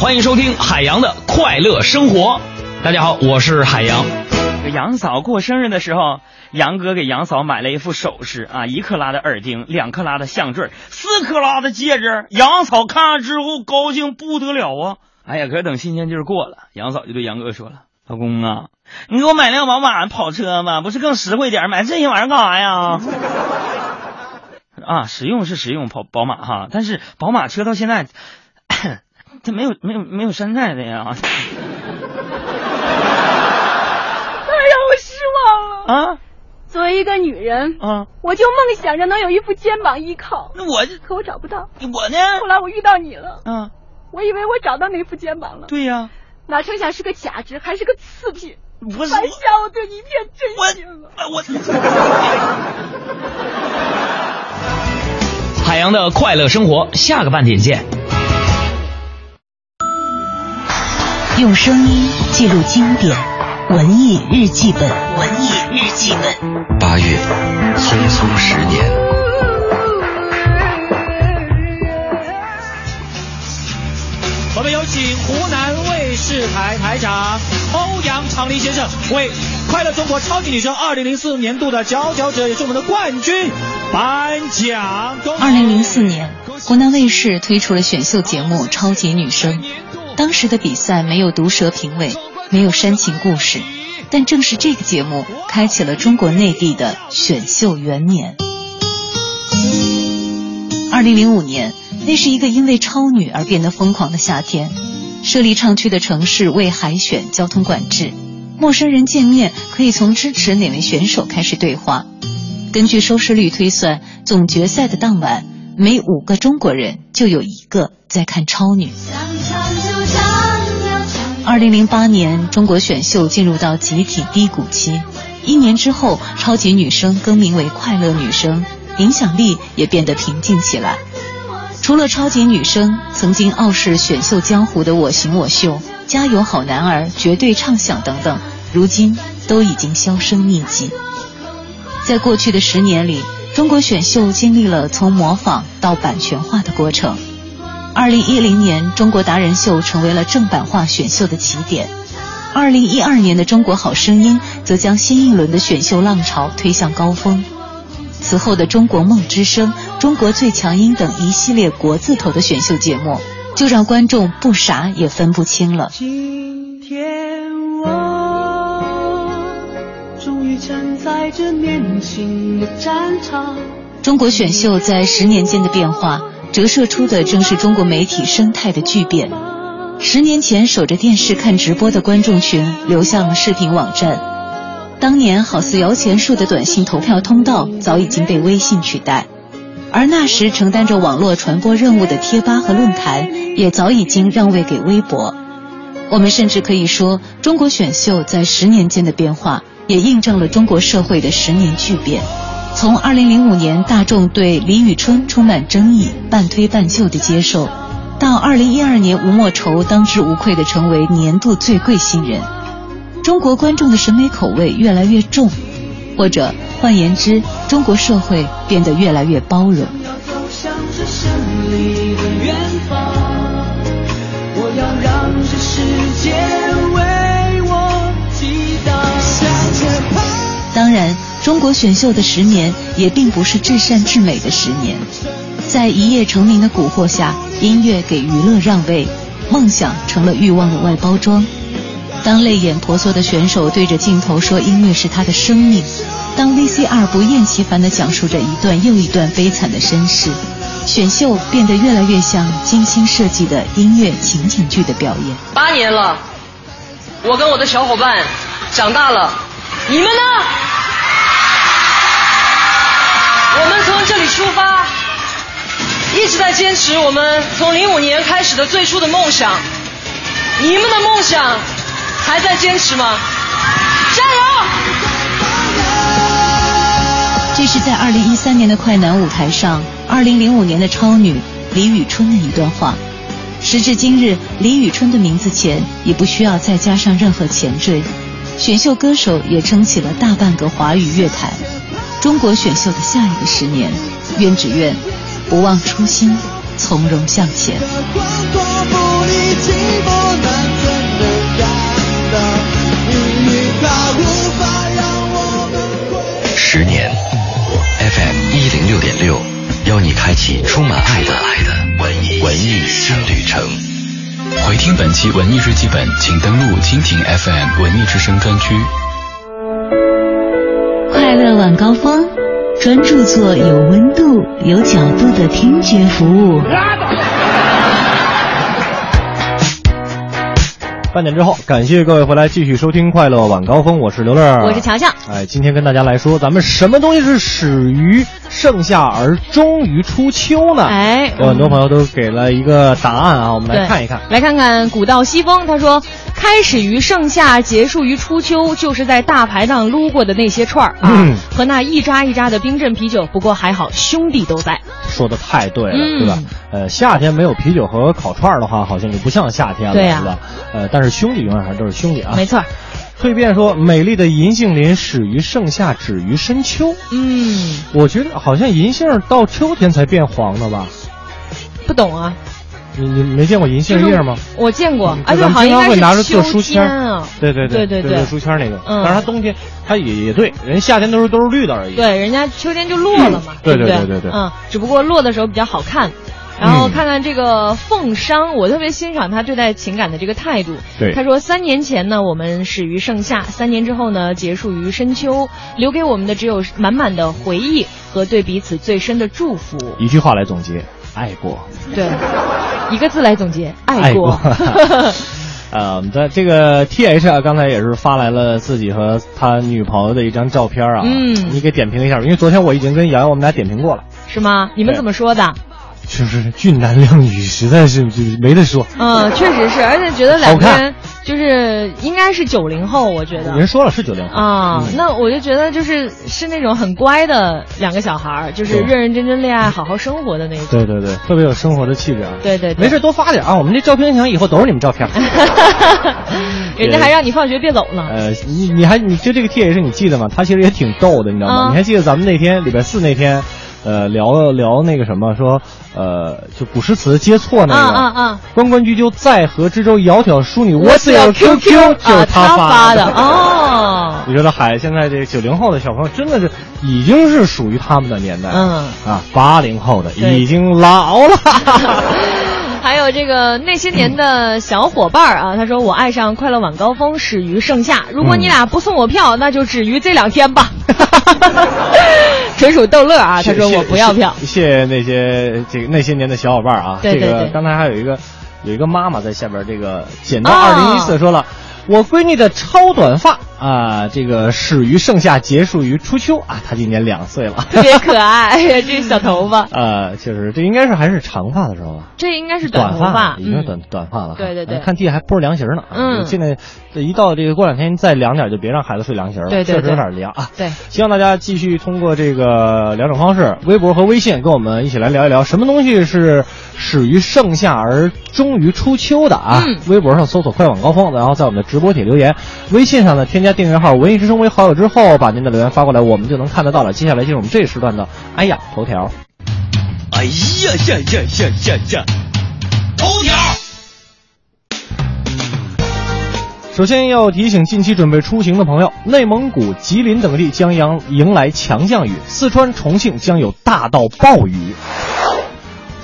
欢迎收听海洋的快乐生活。大家好，我是海洋。杨嫂过生日的时候，杨哥给杨嫂买了一副首饰啊，一克拉的耳钉，两克拉的项坠，四克拉的戒指。杨嫂看了之后高兴不得了啊！哎呀，可等新鲜劲儿过了，杨嫂就对杨哥说了：“老公啊，你给我买辆宝马跑车吧，不是更实惠点？买这些玩意儿干啥呀？” 啊，实用是实用，宝宝马哈，但是宝马车到现在。它没有没有没有山寨的呀！太让我失望了啊！作为一个女人啊，我就梦想着能有一副肩膀依靠。那我可我找不到。我呢？后来我遇到你了。嗯，我以为我找到那副肩膀了。对呀。哪成想是个假肢，还是个次品。我是。白瞎我对你一片真心了。我。海洋的快乐生活，下个半点见。用声音记录经典，文艺日记本，文艺日记本。八月，匆匆十年。我们有请湖南卫视台台长欧阳长林先生为《快乐中国超级女声》二零零四年度的佼佼者，也是我们的冠军颁奖。二零零四年，湖南卫视推出了选秀节目《超级女声》。当时的比赛没有毒舌评委，没有煽情故事，但正是这个节目开启了中国内地的选秀元年。二零零五年，那是一个因为超女而变得疯狂的夏天。设立唱区的城市为海选交通管制，陌生人见面可以从支持哪位选手开始对话。根据收视率推算，总决赛的当晚，每五个中国人就有一个在看超女。二零零八年，中国选秀进入到集体低谷期。一年之后，超级女声更名为快乐女声，影响力也变得平静起来。除了超级女声，曾经傲视选秀江湖的我行我秀、加油好男儿、绝对畅想等等，如今都已经销声匿迹。在过去的十年里，中国选秀经历了从模仿到版权化的过程。二零一零年，中国达人秀成为了正版化选秀的起点。二零一二年的中国好声音则将新一轮的选秀浪潮推向高峰。此后的中国梦之声、中国最强音等一系列国字头的选秀节目，就让观众不傻也分不清了。今天终于站在这年轻的战场。中国选秀在十年间的变化。折射出的正是中国媒体生态的巨变。十年前守着电视看直播的观众群流向了视频网站，当年好似摇钱树的短信投票通道早已经被微信取代，而那时承担着网络传播任务的贴吧和论坛也早已经让位给微博。我们甚至可以说，中国选秀在十年间的变化，也印证了中国社会的十年巨变。从2005年大众对李宇春充满争议、半推半就的接受，到2012年吴莫愁当之无愧的成为年度最贵新人，中国观众的审美口味越来越重，或者换言之，中国社会变得越来越包容。我要让这世界为当然。中国选秀的十年也并不是至善至美的十年，在一夜成名的蛊惑下，音乐给娱乐让位，梦想成了欲望的外包装。当泪眼婆娑的选手对着镜头说音乐是他的生命，当 VCR 不厌其烦地讲述着一段又一段悲惨的身世，选秀变得越来越像精心设计的音乐情景剧的表演。八年了，我跟我的小伙伴长大了，你们呢？我们从这里出发，一直在坚持我们从零五年开始的最初的梦想。你们的梦想还在坚持吗？加油！这是在二零一三年的快男舞台上，二零零五年的超女李宇春的一段话。时至今日，李宇春的名字前也不需要再加上任何前缀，选秀歌手也撑起了大半个华语乐坛。中国选秀的下一个十年，愿只愿不忘初心，从容向前。十年，FM 一零六点六，邀你开启充满爱的爱的文艺文艺新旅程。回听本期文艺日记本，请登录蜻蜓 FM 文艺之声专区。快乐晚高峰，专注做有温度、有角度的听觉服务。半点之后，感谢各位回来继续收听《快乐晚高峰》，我是刘乐，我是乔乔。哎，今天跟大家来说，咱们什么东西是始于盛夏而终于初秋呢？哎，有很多朋友都给了一个答案啊，我们来看一看。来看看古道西风，他说。开始于盛夏，结束于初秋，就是在大排档撸过的那些串儿啊，和那一扎一扎的冰镇啤酒。不过还好，兄弟都在。说的太对了，对吧？呃，夏天没有啤酒和烤串儿的话，好像就不像夏天了，对吧？呃，但是兄弟永远还是都是兄弟啊。没错。蜕变说，美丽的银杏林始于盛夏，止于深秋。嗯，我觉得好像银杏到秋天才变黄的吧？不懂啊。你你没见过银杏叶吗？我见过，而且好像经常会拿着做书签啊。对对对对对，书签那个。嗯。但是它冬天，它也也对，人夏天都是都是绿的而已。对，人家秋天就落了嘛。对对对对对。嗯，只不过落的时候比较好看。然后看看这个凤商，我特别欣赏他对待情感的这个态度。对。他说：“三年前呢，我们始于盛夏；三年之后呢，结束于深秋。留给我们的只有满满的回忆和对彼此最深的祝福。”一句话来总结。爱过，对，一个字来总结，爱过。呃，在这个 T H 啊，刚才也是发来了自己和他女朋友的一张照片啊，嗯，你给点评一下，因为昨天我已经跟瑶瑶我们俩点评过了，是吗？你们怎么说的？就是俊男靓女，实在是就没得说。嗯，确实是，而且觉得两个人就是应该是九零后，我觉得。人说了是九零后啊，那我就觉得就是是那种很乖的两个小孩儿就是认认真真恋爱、好好生活的那种。对对对，特别有生活的气质啊。对对，没事多发点啊，我们这照片墙以后都是你们照片。人家还让你放学别走呢。呃，你你还你就这个 T H 你记得吗？他其实也挺逗的，你知道吗？你还记得咱们那天礼拜四那天？呃，聊聊那个什么，说，呃，就古诗词接错那个，啊啊啊！关关雎鸠，在河之洲，窈窕淑女，我只有 QQ，就是他发的哦。你觉得海现在这九零后的小朋友真的是已经是属于他们的年代，嗯啊，八零后的已经老了。还有这个那些年的小伙伴啊，他说我爱上快乐晚高峰始于盛夏，如果你俩不送我票，那就止于这两天吧。纯属逗乐啊！他说我不要票。谢谢那些这个那些年的小伙伴啊。对对对。刚才还有一个有一个妈妈在下边这个剪到二零一四说了。我闺女的超短发啊，这个始于盛夏，结束于初秋啊。他今年两岁了，特别可爱，这小头发。呃，确实，这应该是还是长发的时候吧？这应该是短发，已经是短短发了。对对对，看地还不是凉席呢。嗯，现在一到这个过两天再凉点，就别让孩子睡凉席了。对对，确实有点凉啊。对，希望大家继续通过这个两种方式，微博和微信，跟我们一起来聊一聊，什么东西是始于盛夏而终于初秋的啊？嗯，微博上搜索“快网高峰”，然后在我们的直播帖留言。微信上呢，添加订阅号“文艺之声”为好友之后，把您的留言发过来，我们就能看得到了。接下来进入我们这时段的“哎呀”头条。哎呀呀呀呀呀呀！头条。首先要提醒近期准备出行的朋友，内蒙古、吉林等地将迎迎来强降雨，四川、重庆将有大到暴雨。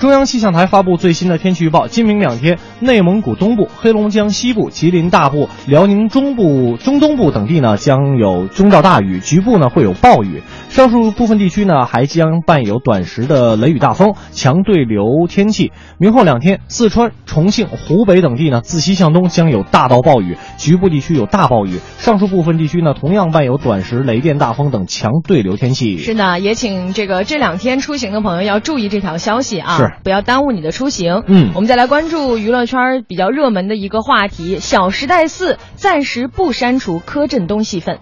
中央气象台发布最新的天气预报，今明两天，内蒙古东部、黑龙江西部、吉林大部、辽宁中部、中东部等地呢将有中到大雨，局部呢会有暴雨。上述部分地区呢还将伴有短时的雷雨大风、强对流天气。明后两天，四川、重庆、湖北等地呢自西向东将有大到暴雨，局部地区有大暴雨。上述部分地区呢同样伴有短时雷电大风等强对流天气。是的，也请这个这两天出行的朋友要注意这条消息啊，是不要耽误你的出行。嗯我们再来关注娱乐圈比较热门的一个话题，《小时代四》暂时不删除柯震东戏份。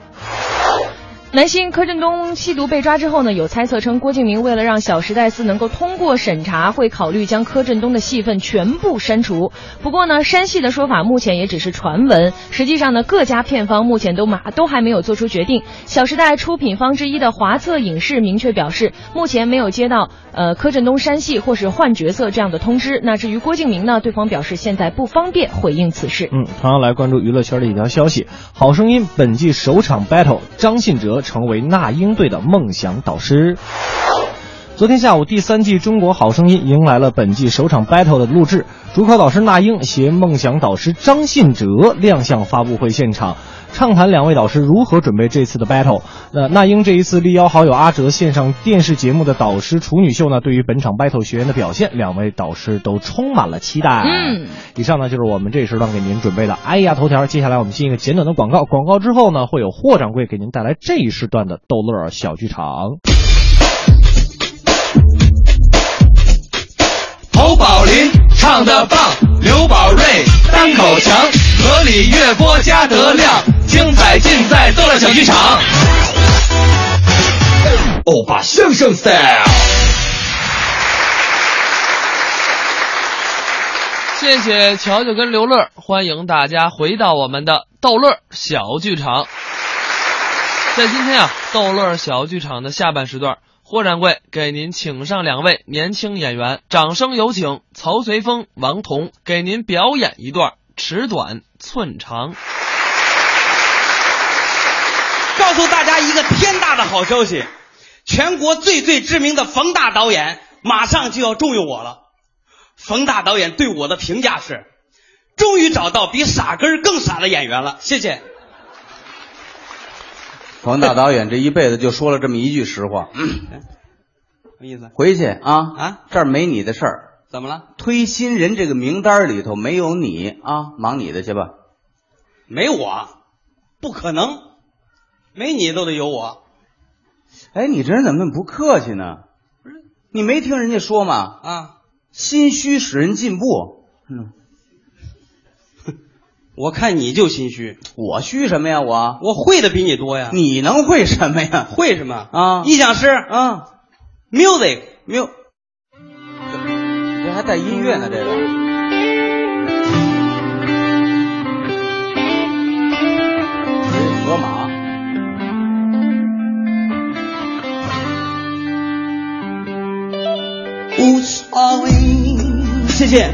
男星柯震东吸毒被抓之后呢，有猜测称郭敬明为了让《小时代四》能够通过审查，会考虑将柯震东的戏份全部删除。不过呢，删戏的说法目前也只是传闻，实际上呢，各家片方目前都马都还没有做出决定。《小时代》出品方之一的华策影视明确表示，目前没有接到呃柯震东删戏或是换角色这样的通知。那至于郭敬明呢，对方表示现在不方便回应此事。嗯，同样来关注娱乐圈的一条消息，《好声音》本季首场 battle，张信哲成为那英队的梦想导师。昨天下午，第三季《中国好声音》迎来了本季首场 battle 的录制，主考导师那英携梦想导师张信哲亮相发布会现场，畅谈两位导师如何准备这次的 battle。那那英这一次力邀好友阿哲献上电视节目的导师处女秀呢，对于本场 battle 学员的表现，两位导师都充满了期待。嗯，以上呢就是我们这时段给您准备的哎呀头条。接下来我们进一个简短的广告，广告之后呢，会有霍掌柜给您带来这一时段的逗乐小剧场。刘宝林唱的棒，刘宝瑞单口强，河里月波加德亮，精彩尽在逗乐小剧场。欧巴相声 style。谢谢乔乔跟刘乐，欢迎大家回到我们的逗乐小剧场。在今天啊，逗乐小剧场的下半时段，霍掌柜给您请上两位年轻演员，掌声有请曹随风、王彤给您表演一段尺短寸长。告诉大家一个天大的好消息，全国最最知名的冯大导演马上就要重用我了。冯大导演对我的评价是：终于找到比傻根更傻的演员了。谢谢。冯大导演这一辈子就说了这么一句实话，什么意思？回去啊啊，这儿没你的事儿。怎么了？推新人这个名单里头没有你啊，忙你的去吧。没我，不可能，没你都得有我。哎，你这人怎么那么不客气呢？你没听人家说吗？啊，心虚使人进步。嗯，我看你就心虚。我虚什么呀？我我会的比你多呀。你能会什么呀？会什么啊？音响师啊，music mu，这还带音乐呢，这个。河马。无所谓，谢谢。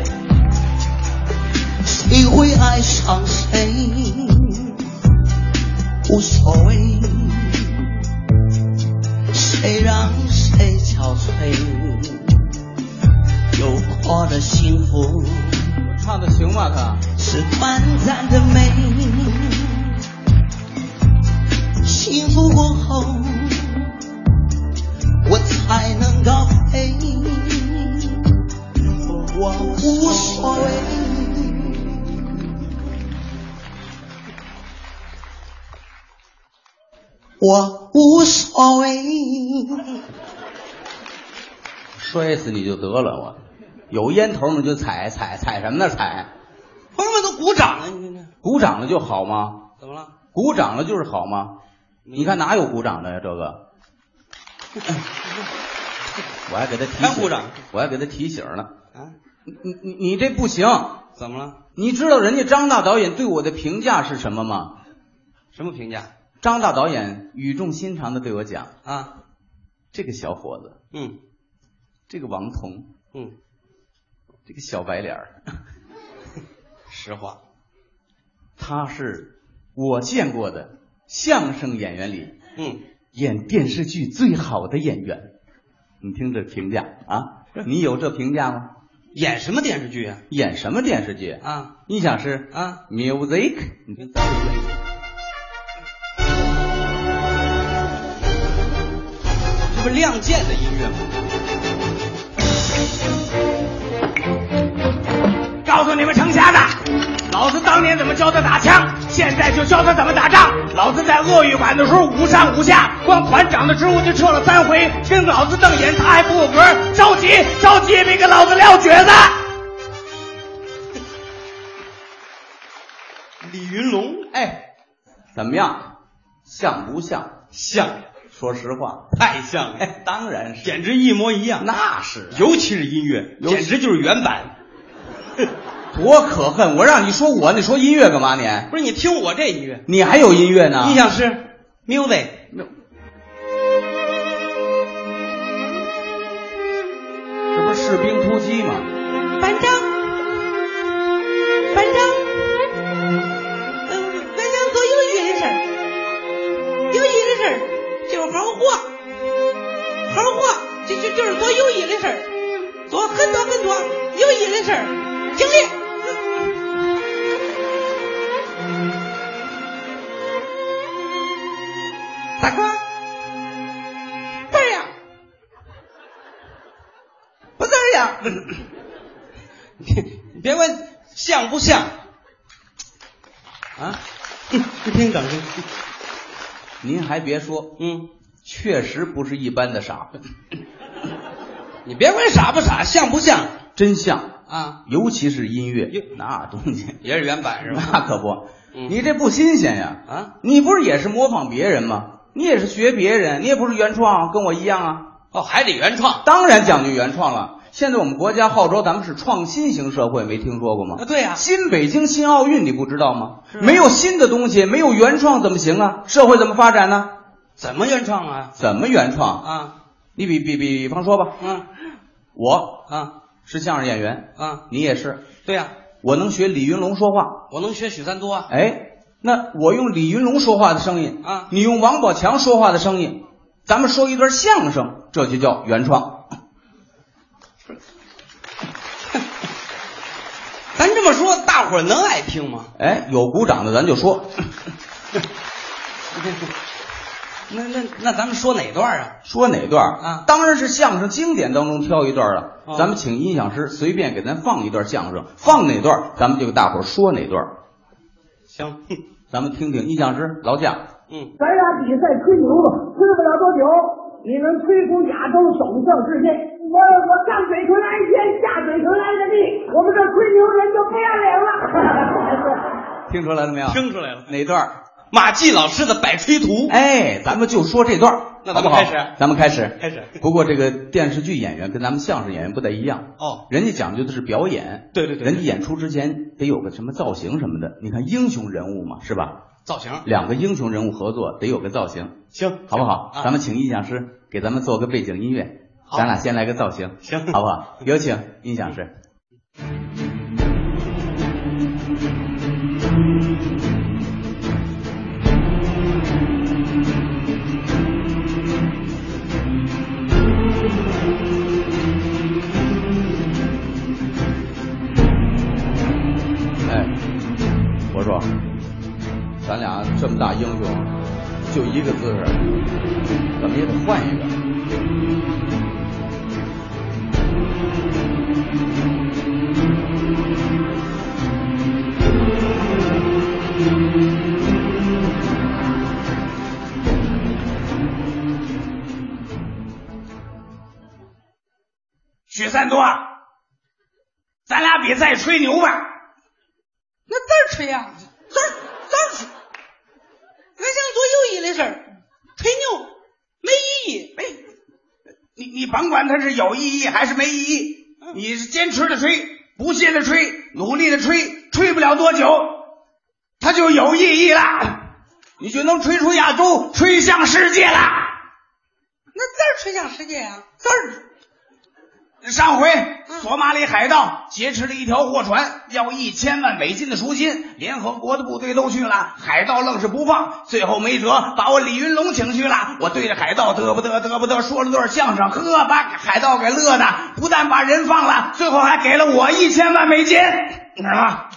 谁会爱上谁？无所谓，谁让谁憔悴？有过的幸福唱的行吗？他是短暂的美，幸福过后，我才能高飞。我无所谓。我无所谓。摔死你就得了，我有烟头你就踩踩踩什么呢？踩，朋友们都鼓掌了，你看看，鼓掌了就好吗？怎么了？鼓掌了就是好吗？你看哪有鼓掌的呀？这个，我还给他提醒，还鼓掌，我还给他提醒呢。啊，你你你你这不行，怎么了？你知道人家张大导演对我的评价是什么吗？什么评价？张大导演语重心长的对我讲啊，这个小伙子，嗯，这个王彤，嗯，这个小白脸儿，实话，他是我见过的相声演员里，嗯，演电视剧最好的演员。你听这评价啊？你有这评价吗？演什么电视剧啊？演什么电视剧啊？你想是啊，music。你听咱这个这不《亮剑》的音乐吗？告诉你们城下的，老子当年怎么教他打枪，现在就教他怎么打仗。老子在鳄鱼馆的时候五上五下，光团长的职务就撤了三回，跟老子瞪眼他还不够格，着急着急也别给老子撂蹶子。李云龙，哎，怎么样？像不像？像。说实话，太像了。哎，当然是，简直一模一样。那是，尤其是音乐，简直就是原版。多可恨！我让你说我，你说音乐干嘛？你不是你听我这音乐，你还有音乐呢？音响师，music。您还别说，嗯，确实不是一般的傻。你别管傻不傻，像不像？真像啊！尤其是音乐，那东西也是原版是吧？那可不，你这不新鲜呀！啊，你不是也是模仿别人吗？你也是学别人，你也不是原创，跟我一样啊！哦，还得原创，当然讲究原创了。现在我们国家号召咱们是创新型社会，没听说过吗？啊，对呀，新北京新奥运你不知道吗？没有新的东西，没有原创怎么行啊？社会怎么发展呢？怎么原创啊？怎么原创啊？你比比比方说吧，嗯，我啊是相声演员啊，你也是，对呀，我能学李云龙说话，我能学许三多啊，哎。那我用李云龙说话的声音啊，你用王宝强说话的声音，咱们说一段相声，这就叫原创。咱这么说，大伙儿能爱听吗？哎，有鼓掌的咱就说。那那那咱们说哪段啊？说哪段啊？当然是相声经典当中挑一段了。哦、咱们请音响师随便给咱放一段相声，放哪段，咱们就给大伙儿说哪段。行。咱们听听音响师劳驾。嗯，咱俩比赛吹牛吧，吹不了多久，你能吹出亚洲首相之见。我我上嘴唇挨天，下嘴唇挨着地，我们这吹牛人就不要脸了。听出来了没有？听出来了。哪段？马季老师的百吹图。哎，咱们就说这段。那咱们开始。咱们开始。开始。不过这个电视剧演员跟咱们相声演员不太一样。哦。人家讲究的是表演。对对对。人家演出之前得有个什么造型什么的。你看英雄人物嘛，是吧？造型。两个英雄人物合作得有个造型。行，好不好？啊、咱们请音响师给咱们做个背景音乐。好。咱俩先来个造型。行，好不好？有请音响师。哎，我说，咱俩这么大英雄，就一个姿势，怎么也得换一个。许三多，咱俩比赛吹牛吧。那咋吹呀？咋咋吹？俺想做有意义的事儿，吹牛没意义。没，你你甭管它是有意义还是没意义，你是坚持的吹，不懈的吹，努力的吹，吹不了多久，它就有意义了，你就能吹出亚洲，吹向世界了。那字吹向世界呀？咋？上回索马里海盗劫持了一条货船，要一千万美金的赎金，联合国的部队都去了，海盗愣是不放，最后没辙，把我李云龙请去了。我对着海盗嘚不嘚嘚不嘚说了段相声，呵，把海盗给乐的，不但把人放了，最后还给了我一千万美金，啊！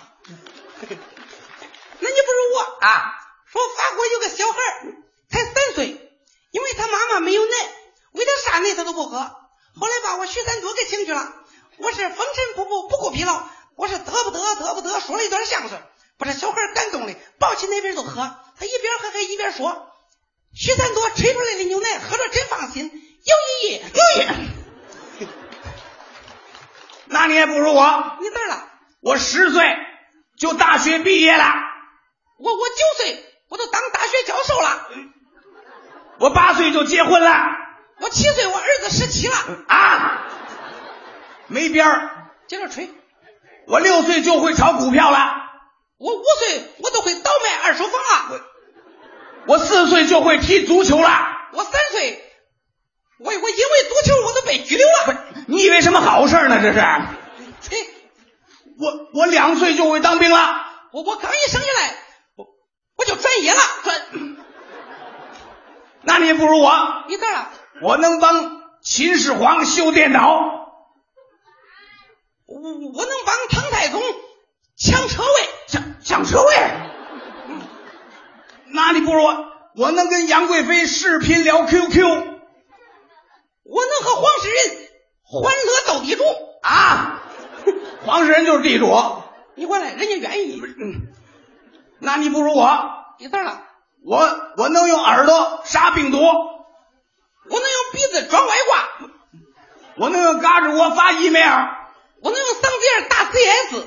那你不如我啊！说法国有个小孩才三岁，因为他妈妈没有奶，喂他啥奶他都不喝。后来把我许三多给请去了，我是风尘仆仆不顾疲劳，我是得不得得不得说了一段相声，把这小孩感动的抱起奶瓶就喝，他一边喝还一边说：“许三多吹出来的牛奶喝着真放心，有意义，有意义。”那你也不如我，你咋了？我十岁就大学毕业了，我我九岁我都当大学教授了，我八岁就结婚了。我七岁，我儿子十七了啊，没边儿，接着吹。我六岁就会炒股票了，我五岁我都会倒卖二手房了，我四岁就会踢足球了，我三岁，我我因为足球我都被拘留了。你以为什么好事呢？这是？嘿，我我两岁就会当兵了，我我刚一生下来，我我就转业了，转。那你不如我，你咋了？我能帮秦始皇修电脑，我我能帮唐太宗抢车位，抢抢车位。那你不如我，我能跟杨贵妃视频聊 QQ，我能和黄世仁欢乐斗地主啊！黄世仁就是地主，你过来，人家愿意。那你不如我，你咋了？我我能用耳朵杀病毒。鼻子装外挂，我能用嘎吱窝发 email，我能用嗓子眼打 CS。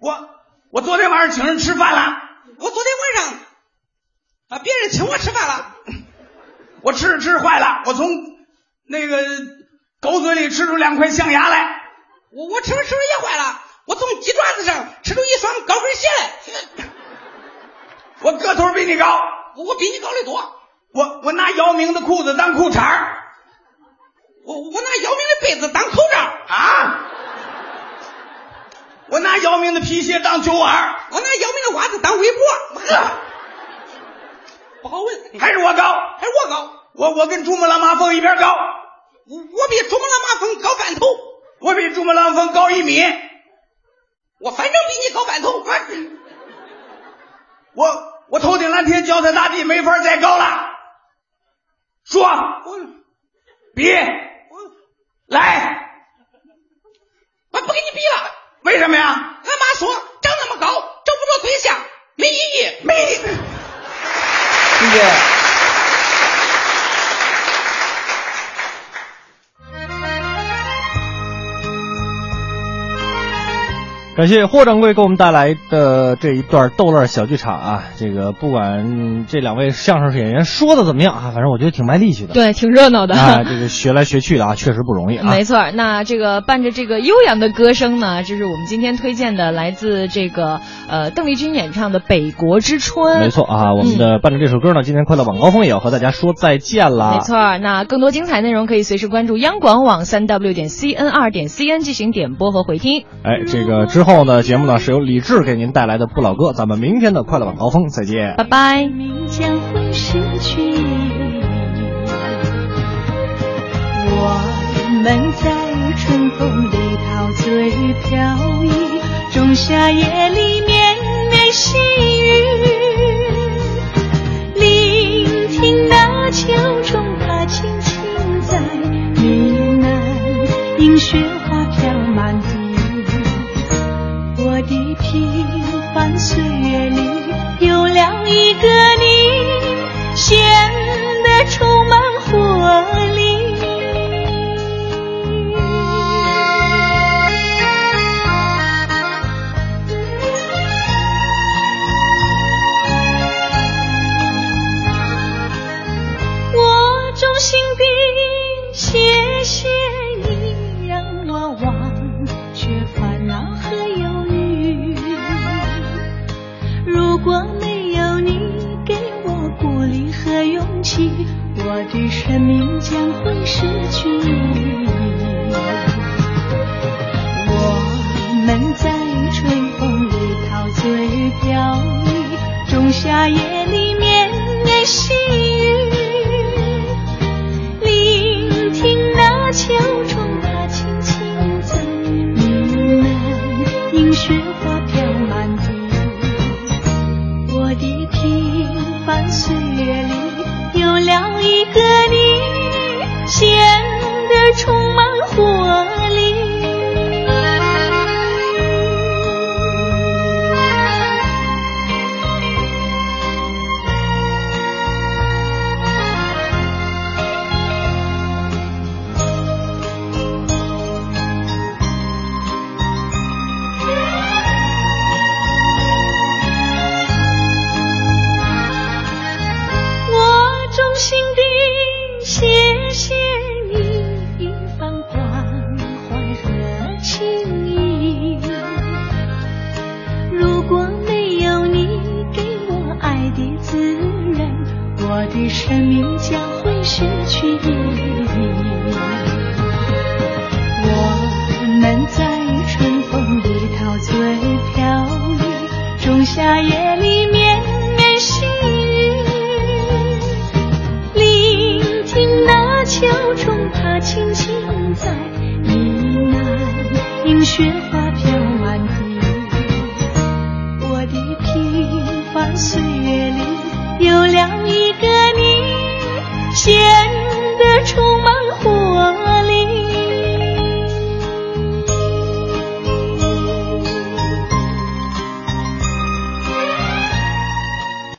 我我昨天晚上请人吃饭了，我昨天晚上啊别人请我吃饭了，我吃着吃着坏了，我从那个狗嘴里吃出两块象牙来。我我吃着吃着也坏了，我从鸡爪子上吃出一双高跟鞋来。我个头比你高，我我比你高的多。我我拿姚明的裤子当裤衩我我拿姚明的被子当口罩啊！我拿姚明的皮鞋当酒碗我拿姚明的袜子当围脖。呵，不好问，还是我高，还是我高。我我跟珠穆朗玛峰一边高，我我比珠穆朗玛峰高半头，我比珠穆朗玛峰高一米，我反正比你高半头。我我头顶蓝天，脚踩大地，没法再高了。说，比，来，我不跟你比了，为什么呀？俺妈说长那么高，找不着对象，没意义，没意义。谢感谢霍掌柜给我们带来的这一段逗乐小剧场啊！这个不管这两位相声演员说的怎么样啊，反正我觉得挺卖力气的。对，挺热闹的。啊，这个学来学去的啊，确实不容易啊。没错，那这个伴着这个悠扬的歌声呢，就是我们今天推荐的来自这个呃邓丽君演唱的《北国之春》。没错啊，我们的伴着这首歌呢，今天快乐晚高峰也要和大家说再见了。没错，那更多精彩内容可以随时关注央广网三 w 点 cn 二点 cn 进行点播和回听。哎，这个之后呢，节目呢是由李志给您带来的不老歌，咱们明天的快乐晚高峰再见，拜拜。将会失去，我们在春风里陶醉飘逸，仲夏夜里绵绵细雨，聆听那秋虫它轻轻在呢喃，映雪岁月里有了一个你，显得充满活力。生命将会失去。意义我们在春风里陶醉飘逸仲夏夜里绵绵细雨得